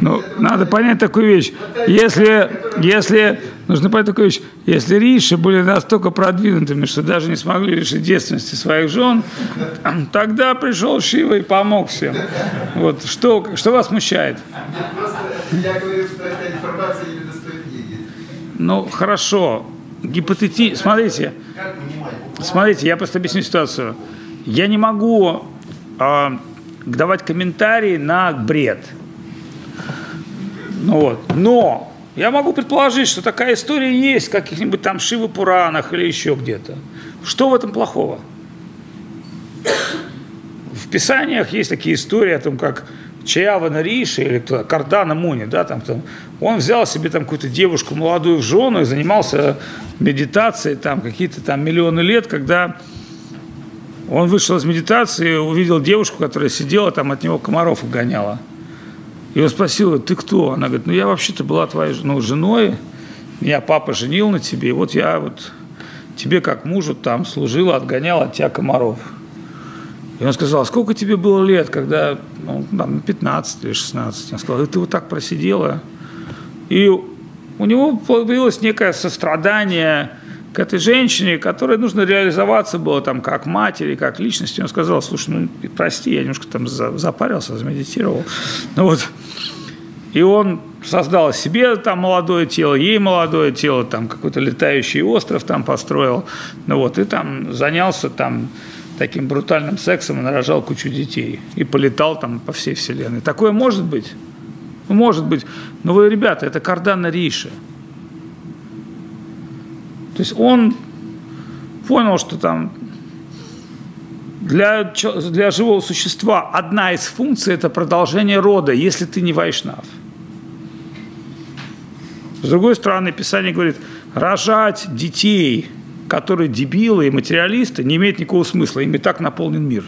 Ну, надо понять такую вещь. Если, если, нужно понять такую вещь. Если Риши были настолько продвинутыми, что даже не смогли решить девственности своих жен, тогда пришел Шива и помог всем. Вот, что, что вас смущает? Просто я говорю, что эта информация той книги. Ну, хорошо. Гипотети... Смотрите? Смотрите, я просто объясню ситуацию. Я не могу а, давать комментарии на бред. Ну вот. Но я могу предположить, что такая история есть в каких-нибудь там Шивы Пуранах или еще где-то. Что в этом плохого? В Писаниях есть такие истории о том, как Чаявана Риши или кто, Кардана Муни, да, там, там, он взял себе там какую-то девушку молодую в жену и занимался медитацией там какие-то там миллионы лет, когда он вышел из медитации, увидел девушку, которая сидела там от него комаров угоняла. И он спросил ты кто? Она говорит, ну я вообще-то была твоей ну, женой, меня папа женил на тебе, и вот я вот тебе как мужу там служила, отгоняла от тебя комаров. И он сказал, а сколько тебе было лет, когда, ну, там, 15 или 16? Он сказал, ты вот так просидела. И у него появилось некое сострадание к этой женщине, которой нужно реализоваться было там как матери, как личности. Он сказал, слушай, ну прости, я немножко там запарился, замедитировал. Ну вот, и он создал себе там молодое тело, ей молодое тело, там какой-то летающий остров там построил, ну вот, и там занялся там таким брутальным сексом и нарожал кучу детей. И полетал там по всей вселенной. Такое может быть? Ну, может быть. Но вы, ребята, это Кардана Риши. То есть он понял, что там для, для живого существа одна из функций – это продолжение рода, если ты не вайшнав. С другой стороны, Писание говорит, рожать детей, которые дебилы и материалисты, не имеет никакого смысла. Ими так наполнен мир.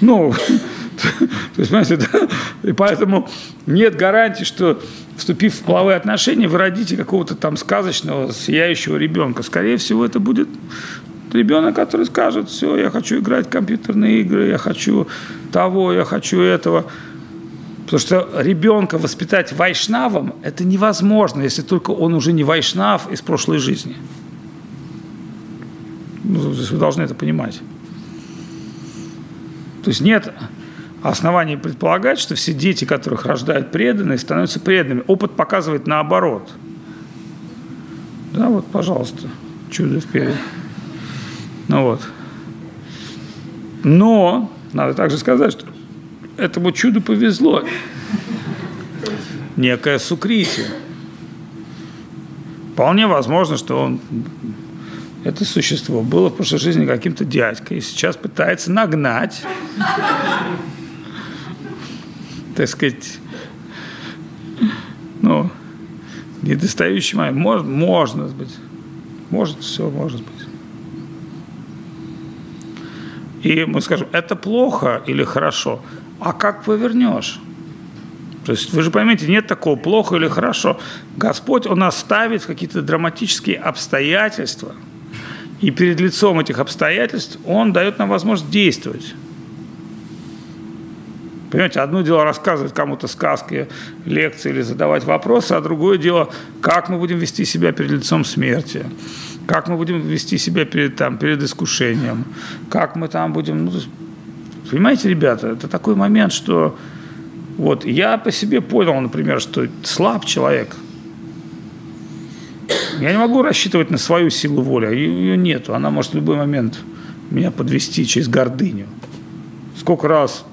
Ну, то есть, понимаете, да? И поэтому нет гарантии, что, вступив в половые отношения, вы родите какого-то там сказочного, сияющего ребенка. Скорее всего, это будет ребенок, который скажет, все, я хочу играть в компьютерные игры, я хочу того, я хочу этого. Потому что ребенка воспитать вайшнавом – это невозможно, если только он уже не вайшнав из прошлой жизни. Ну, вы должны это понимать. То есть нет оснований предполагать, что все дети, которых рождают преданные, становятся преданными. Опыт показывает наоборот. Да, вот, пожалуйста, чудо вперед. Ну вот. Но, надо также сказать, что этому чуду повезло. Некое сукритие. Вполне возможно, что он, это существо было в прошлой жизни каким-то дядькой и сейчас пытается нагнать, так сказать, ну, недостающий момент. Может, можно быть. Может, все может быть. И мы скажем, это плохо или хорошо? А как повернешь? То есть вы же поймете, нет такого плохо или хорошо. Господь, Он нас ставит в какие-то драматические обстоятельства, и перед лицом этих обстоятельств Он дает нам возможность действовать. Понимаете, одно дело рассказывать кому-то сказки, лекции или задавать вопросы, а другое дело, как мы будем вести себя перед лицом смерти, как мы будем вести себя перед, там, перед искушением, как мы там будем... Ну, понимаете, ребята, это такой момент, что вот я по себе понял, например, что слаб человек. Я не могу рассчитывать на свою силу воли, а ее нету. Она может в любой момент меня подвести через гордыню. Сколько раз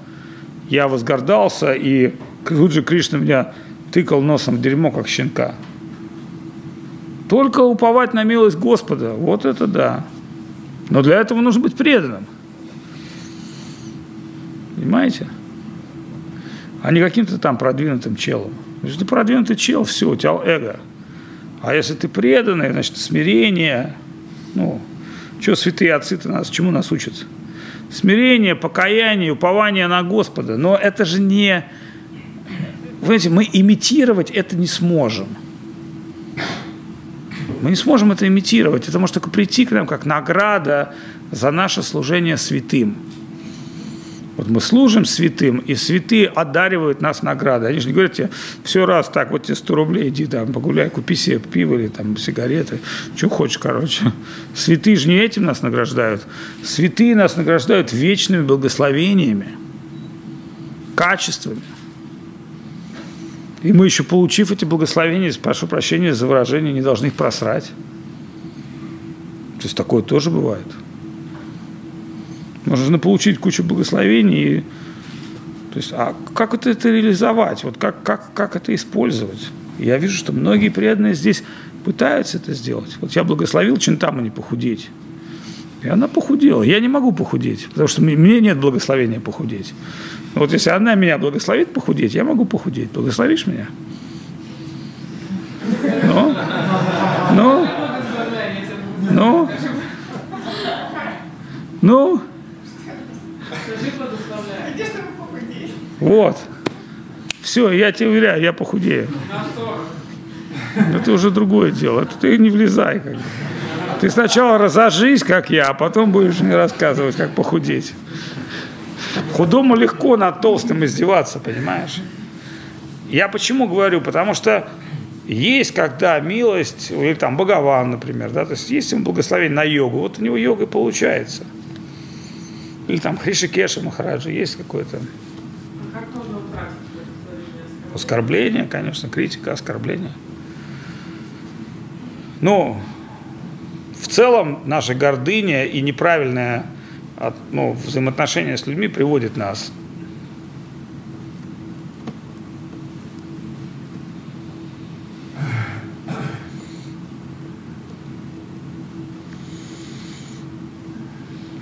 я возгордался, и тут же Кришна меня тыкал носом в дерьмо, как щенка. Только уповать на милость Господа, вот это да. Но для этого нужно быть преданным. Понимаете? А не каким-то там продвинутым челом. Если ты продвинутый чел, все, у тебя эго. А если ты преданный, значит, смирение. Ну, что святые отцы-то нас, чему нас учат? Смирение, покаяние, упование на Господа. Но это же не... Вы знаете, мы имитировать это не сможем. Мы не сможем это имитировать. Это может только прийти к нам как награда за наше служение святым. Вот мы служим святым, и святые одаривают нас наградой. Они же не говорят тебе, все раз, так, вот тебе 100 рублей, иди там погуляй, купи себе пиво или там сигареты, что хочешь, короче. Святые же не этим нас награждают. Святые нас награждают вечными благословениями, качествами. И мы еще, получив эти благословения, прошу прощения за выражение, не должны их просрать. То есть такое тоже бывает. Можно получить кучу благословений. То есть, а как это, это реализовать? Вот как, как, как это использовать? Я вижу, что многие преданные здесь пытаются это сделать. Вот я благословил Чинтамани похудеть. И она похудела. Я не могу похудеть, потому что мне нет благословения похудеть. Вот если она меня благословит похудеть, я могу похудеть. Благословишь меня? Ну? Ну? Ну? Ну? Вот. Все, я тебе уверяю, я похудею. Это уже другое дело. Это ты не влезай. Как бы. Ты сначала разожись, как я, а потом будешь мне рассказывать, как похудеть. Худому легко над толстым издеваться, понимаешь? Я почему говорю? Потому что есть, когда милость, или там Богован, например, да, то есть есть ему благословение на йогу, вот у него йога получается. Или там Хришикеша Махараджа, есть какое-то оскорбление, конечно, критика, оскорбление. Ну, в целом наша гордыня и неправильное ну, взаимоотношение с людьми приводит нас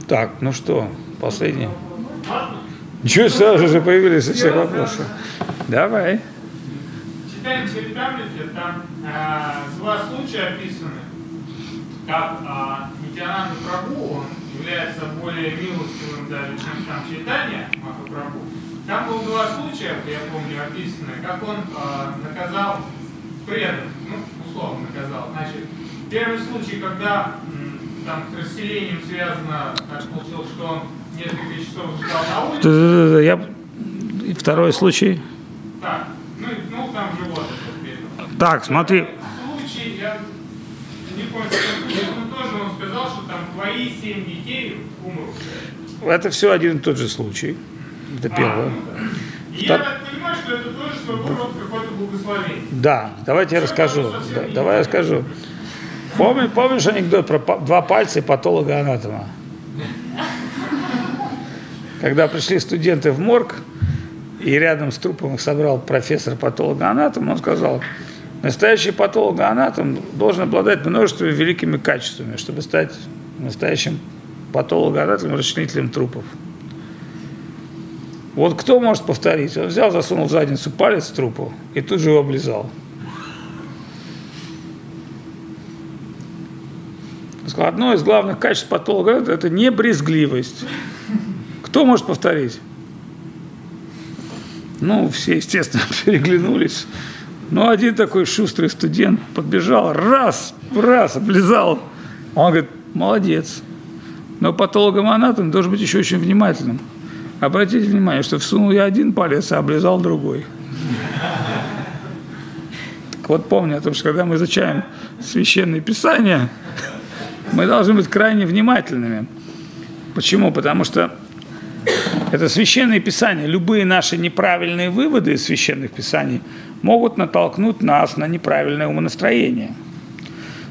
Так, ну что, последний. Ничего, сразу же появились все вопросы. Давай. Читаем Чаритамрите, там а, два случая описаны, как а, Нитянанда Прабу, он является более милостивым даже, чем сам Чайтанья Махапрабху. Там было два случая, я помню, описаны, как он а, наказал преданных, ну, условно наказал. Значит, первый случай, когда там с расселением связано, так получилось, что он Да-да-да, Я... Второй случай. так, ну, ну там ответил. Так, смотри. Случай, я не помню, но тоже он сказал, что там твои семь детей умрут. Это все один и тот же случай. Это первое. А, ну да. И Втор- я так понимаю, что это тоже своего рода какое-то благословение. Да, давайте я расскажу. Да, давай я расскажу. Помни- помнишь анекдот про два пальца и патолога-анатома? Когда пришли студенты в морг, и рядом с трупом их собрал профессор патолога-анатом, он сказал, настоящий патолог-анатом должен обладать множеством великими качествами, чтобы стать настоящим патологоанатомом, расчленителем трупов. Вот кто может повторить? Он взял, засунул в задницу палец трупу и тут же его облизал. Он сказал, одно из главных качеств патолога – это не брезгливость. Кто может повторить? Ну, все, естественно, переглянулись. Но один такой шустрый студент подбежал, раз, раз, облизал. Он говорит, молодец. Но патологом-анатом должен быть еще очень внимательным. Обратите внимание, что всунул я один палец, а облизал другой. Так вот помни о том, что когда мы изучаем священные писания, мы должны быть крайне внимательными. Почему? Потому что это священные писания. Любые наши неправильные выводы из священных писаний могут натолкнуть нас на неправильное умонастроение.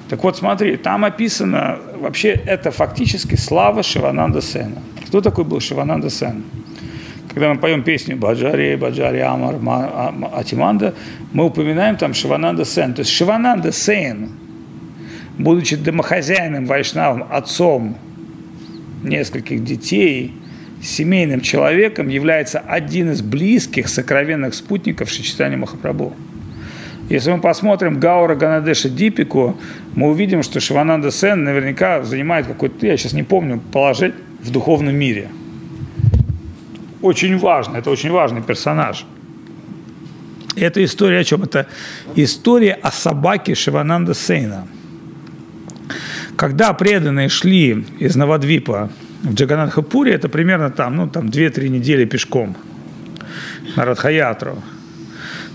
Так вот, смотри, там описано, вообще это фактически слава Шивананда Сена. Кто такой был Шивананда Сен? Когда мы поем песню Баджари, Баджари, Амар, Ма- А- Атиманда, мы упоминаем там Шивананда Сен. То есть Шивананда Сен, будучи домохозяином, вайшнавом, отцом нескольких детей, семейным человеком, является один из близких сокровенных спутников Шичитани Махапрабху. Если мы посмотрим Гаура Ганадеша Дипику, мы увидим, что Шивананда Сен наверняка занимает какое-то, я сейчас не помню, положение в духовном мире. Очень важно, это очень важный персонаж. Это история о чем? Это история о собаке Шивананда Сейна. Когда преданные шли из Навадвипа в Джаганатхапуре, это примерно там, ну, там 2-3 недели пешком на Радхаятру,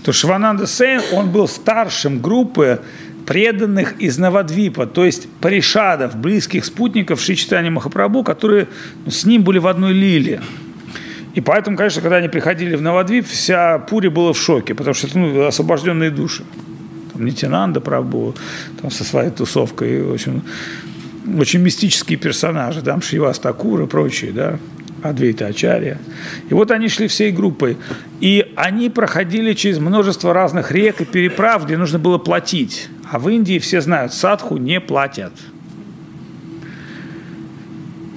то Шивананда Сейн, он был старшим группы преданных из Навадвипа, то есть паришадов, близких спутников Шичитани Махапрабху, которые ну, с ним были в одной лиле. И поэтому, конечно, когда они приходили в Навадвип, вся Пури была в шоке, потому что это ну, освобожденные души. Там Нитянанда Прабhu, там со своей тусовкой, в общем, очень мистические персонажи, там Шива Стакур и прочие, да, Адвейта Ачарья. И вот они шли всей группой. И они проходили через множество разных рек и переправ, где нужно было платить. А в Индии все знают, садху не платят.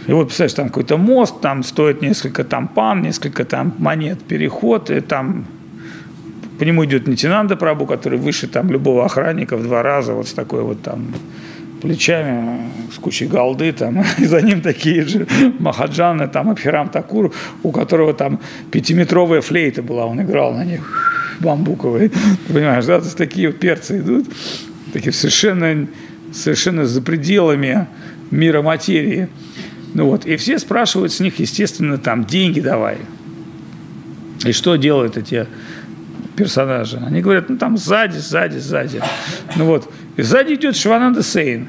И вот, представляешь, там какой-то мост, там стоит несколько там пан, несколько там монет, переход, и там по нему идет Нитинанда Прабу, который выше там любого охранника в два раза, вот с такой вот там плечами, с кучей голды, там, и за ним такие же Махаджаны, там, Абхирам Такур, у которого там пятиметровая флейта была, он играл на них, бамбуковые, Ты понимаешь, да, то есть такие вот перцы идут, такие совершенно совершенно за пределами мира материи. Ну вот, и все спрашивают с них, естественно, там, деньги давай. И что делают эти персонажи? Они говорят, ну там сзади, сзади, сзади. Ну вот, и сзади идет Шивананда Сейн.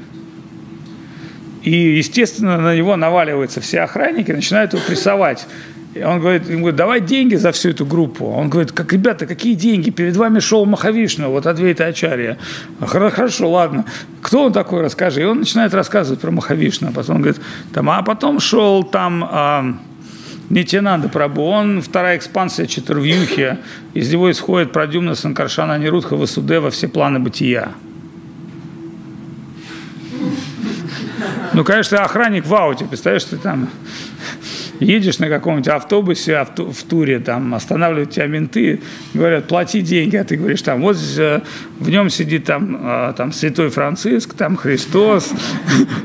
И, естественно, на него наваливаются все охранники, начинают его прессовать. И он говорит, ему говорит, давай деньги за всю эту группу. Он говорит, как, ребята, какие деньги? Перед вами шел Махавишну, вот Адвейта Ачарья. Хорошо, ладно. Кто он такой, расскажи. И он начинает рассказывать про Махавишну. А потом он говорит, там, а потом шел там а, Нитянанда Прабу. Он вторая экспансия Четырвьюхи. Из него исходит Прадюмна Санкаршана Нирудха Васудева все планы бытия. Ну, конечно, охранник в ауте, представляешь, ты там едешь на каком-нибудь автобусе в туре, там останавливают тебя менты, говорят, плати деньги, а ты говоришь, там, вот э, в нем сидит там, а, там Святой Франциск, там Христос,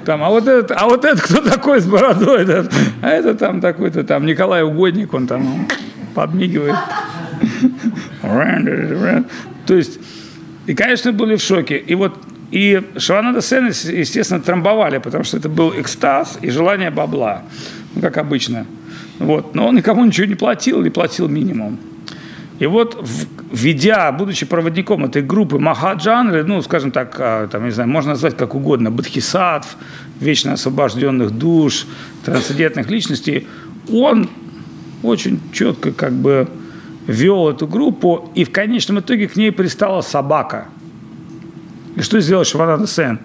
там, а вот этот, а вот это кто такой с бородой, этот? а это там такой-то там Николай Угодник, он там подмигивает. То есть, и, конечно, были в шоке. И вот и Шавананда Сена, естественно, трамбовали, потому что это был экстаз и желание бабла ну, как обычно. Вот. Но он никому ничего не платил или платил минимум. И вот, введя, будучи проводником этой группы Махаджанры, ну, скажем так, а, там, не знаю, можно назвать как угодно, бодхисаттв, вечно освобожденных душ, трансцендентных личностей, он очень четко как бы вел эту группу, и в конечном итоге к ней пристала собака. И что сделал Швананда Сен?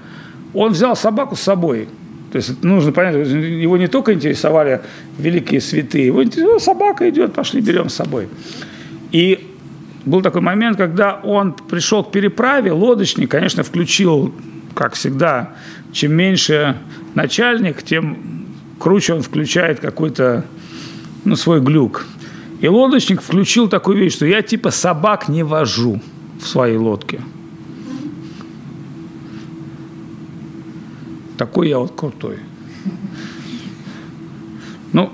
Он взял собаку с собой – то есть нужно понять, его не только интересовали великие святые, его интересовала собака идет, пошли берем с собой. И был такой момент, когда он пришел к переправе, лодочник, конечно, включил, как всегда, чем меньше начальник, тем круче он включает какой-то ну, свой глюк. И лодочник включил такую вещь, что я типа собак не вожу в своей лодке – такой я вот крутой. Ну,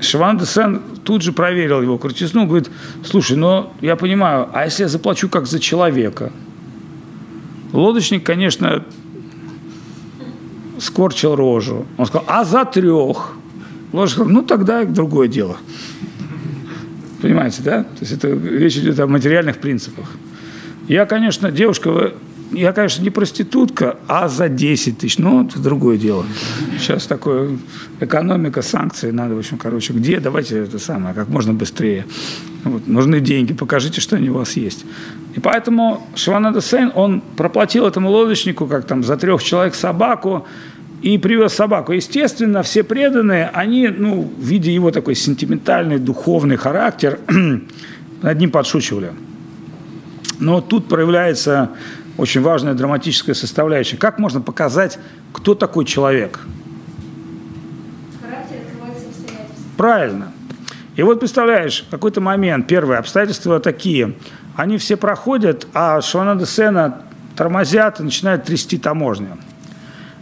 Шиванда Сен тут же проверил его крутизну, говорит, слушай, ну, я понимаю, а если я заплачу как за человека? Лодочник, конечно, скорчил рожу. Он сказал, а за трех? Лодочник сказал, ну, тогда другое дело. Понимаете, да? То есть это речь идет о материальных принципах. Я, конечно, девушка, я, конечно, не проститутка, а за 10 тысяч. Ну, это другое дело. Сейчас такое экономика, санкции надо, в общем, короче, где? Давайте это самое, как можно быстрее. Вот, нужны деньги, покажите, что они у вас есть. И поэтому Шивананда Сейн, он проплатил этому лодочнику, как там, за трех человек собаку, и привез собаку. Естественно, все преданные, они, ну, видя его такой сентиментальный, духовный характер, над ним подшучивали. Но тут проявляется очень важная драматическая составляющая. Как можно показать, кто такой человек? Правильно. И вот представляешь, в какой-то момент, первые обстоятельства такие, они все проходят, а Швананда Сена тормозят и начинают трясти таможню.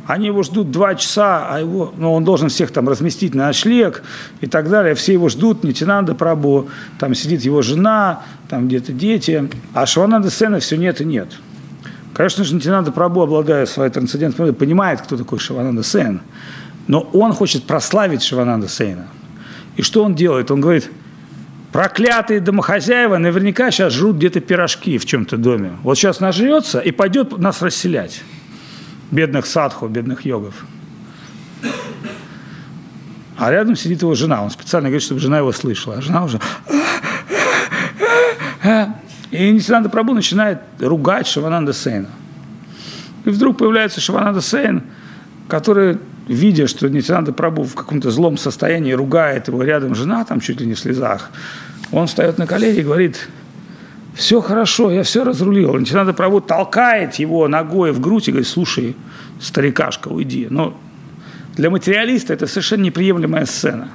Они его ждут два часа, а его, ну, он должен всех там разместить на ночлег и так далее. Все его ждут, Нитинанда Прабу, там сидит его жена, там где-то дети. А Швананда Сена все нет и нет. Конечно же, Нитинанда Прабу, обладая своей трансцендентной понимает, кто такой Шивананда Сейн. Но он хочет прославить Шивананда Сейна. И что он делает? Он говорит, проклятые домохозяева наверняка сейчас жрут где-то пирожки в чем-то доме. Вот сейчас нажрется и пойдет нас расселять. Бедных садху, бедных йогов. А рядом сидит его жена. Он специально говорит, чтобы жена его слышала. А жена уже... И Нитянанда Прабу начинает ругать Шивананда Сейна. И вдруг появляется Шивананда Сейн, который, видя, что Нитянанда Прабу в каком-то злом состоянии ругает его рядом жена, там чуть ли не в слезах, он встает на колени и говорит, все хорошо, я все разрулил. Нитянанда Прабу толкает его ногой в грудь и говорит, слушай, старикашка, уйди. Но для материалиста это совершенно неприемлемая сцена.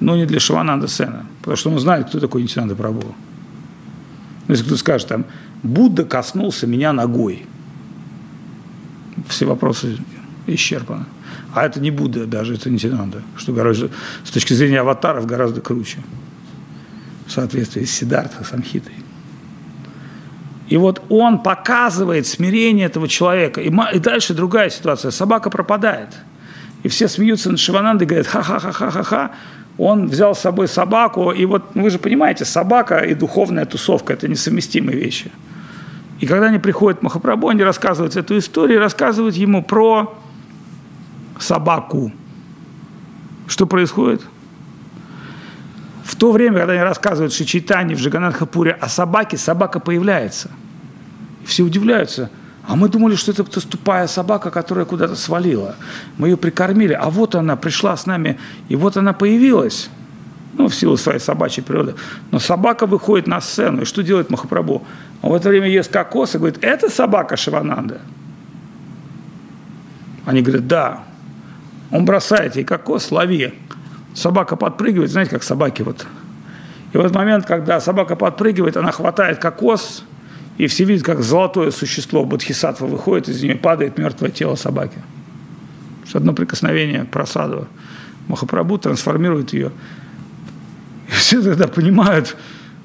Но не для Шивананда Сена, потому что он знает, кто такой Нитянанда Прабу. Ну, если кто скажет, там, Будда коснулся меня ногой. Все вопросы исчерпаны. А это не Будда даже, это не надо, что гораздо, с точки зрения аватаров гораздо круче. В соответствии с Сидарта, Самхитой. И вот он показывает смирение этого человека. И, и дальше другая ситуация. Собака пропадает. И все смеются над Шиванандой и говорят, ха-ха-ха-ха-ха-ха. Он взял с собой собаку. И вот ну, вы же понимаете, собака и духовная тусовка – это несовместимые вещи. И когда они приходят в Махапрабху, они рассказывают эту историю, рассказывают ему про собаку. Что происходит? В то время, когда они рассказывают Шичитане в Джаганатхапуре о собаке, собака появляется. И все удивляются. А мы думали, что это тупая собака, которая куда-то свалила. Мы ее прикормили, а вот она пришла с нами, и вот она появилась. Ну, в силу своей собачьей природы. Но собака выходит на сцену, и что делает Махапрабху? Он в это время ест кокос и говорит, это собака Шивананда? Они говорят, да. Он бросает ей кокос, лови. Собака подпрыгивает, знаете, как собаки вот. И в этот момент, когда собака подпрыгивает, она хватает кокос, и все видят, как золотое существо Бодхисаттва выходит, из нее падает мертвое тело собаки. Одно прикосновение к просаду Махапрабху трансформирует ее. И все тогда понимают,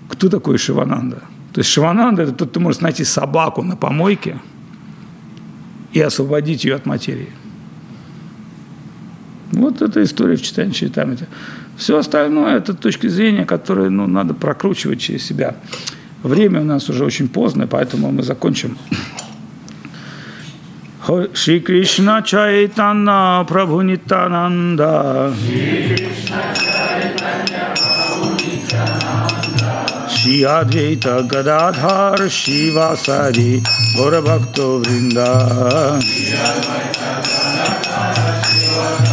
кто такой Шивананда. То есть Шивананда – это тот, кто может найти собаку на помойке и освободить ее от материи. Вот эта история в читании Чайтамрита. Все остальное – это точки зрения, которые ну, надо прокручивать через себя. Время у нас уже очень поздно, поэтому мы закончим. Шри Кришна Чайтанна Прабху Нитананда. Шри Адвайта Гададхар Шивасади Гора Бхакто Вринда. Шри Адвайта Гададхар Шивасади Hare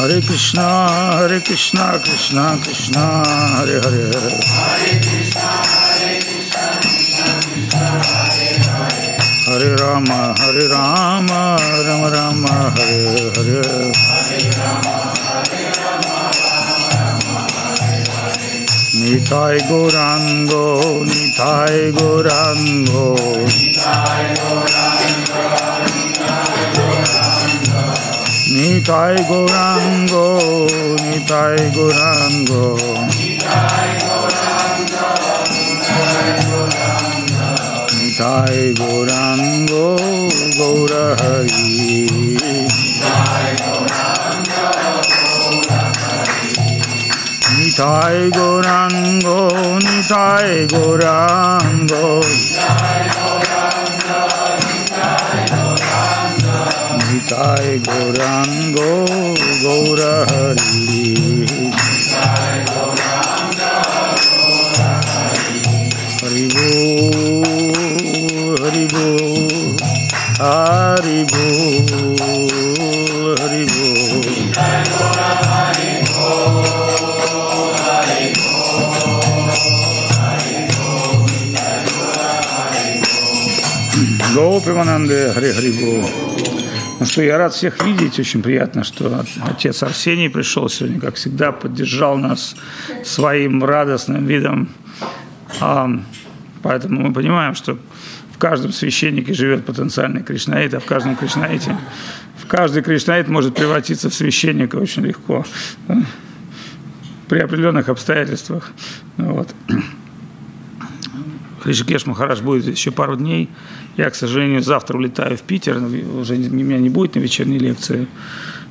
Hare. Krishna, Hare Krishna, Krishna Krishna, Hare Hare. Hare Krishna, Hare Krishna, Krishna Krishna, Hare Hare. Hare Rama, Hare Rama, Rama Rama, Hare Hare. Hare Rama, Hare Rama, Rama Rama, Hare Hare. Nitai Gorango, Nitai Gorango. Nitai Gorango, Nitai গৌরাঙ্গ নিতাই গৌরাঙ্গ নিতাই গৌরাঙ্গ গৌরহরি নিতাই গৌরাঙ্গ নিতাই গৌরাঙ্গ নিতাই निताय गौरांगो गौरहरि। हरिभो हरिभो हरिभो गोपवनंद हरे हरि बोल Ну что, я рад всех видеть, очень приятно, что отец Арсений пришел сегодня, как всегда, поддержал нас своим радостным видом. А, поэтому мы понимаем, что в каждом священнике живет потенциальный кришнаит, а в каждом кришнаите, в каждый кришнаит может превратиться в священника очень легко при определенных обстоятельствах. Вот. Ришикеш Махараш будет еще пару дней. Я, к сожалению, завтра улетаю в Питер, уже меня не будет на вечерней лекции.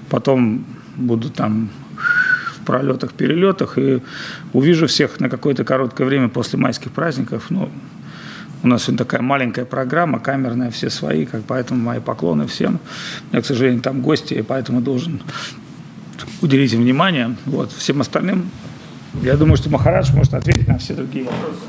Потом буду там в пролетах, перелетах и увижу всех на какое-то короткое время после майских праздников. Ну, У нас сегодня такая маленькая программа, камерная, все свои, как поэтому мои поклоны всем. Меня, к сожалению, там гости, и поэтому должен уделить им внимание. Вот. Всем остальным, я думаю, что Махарадж может ответить на все другие вопросы.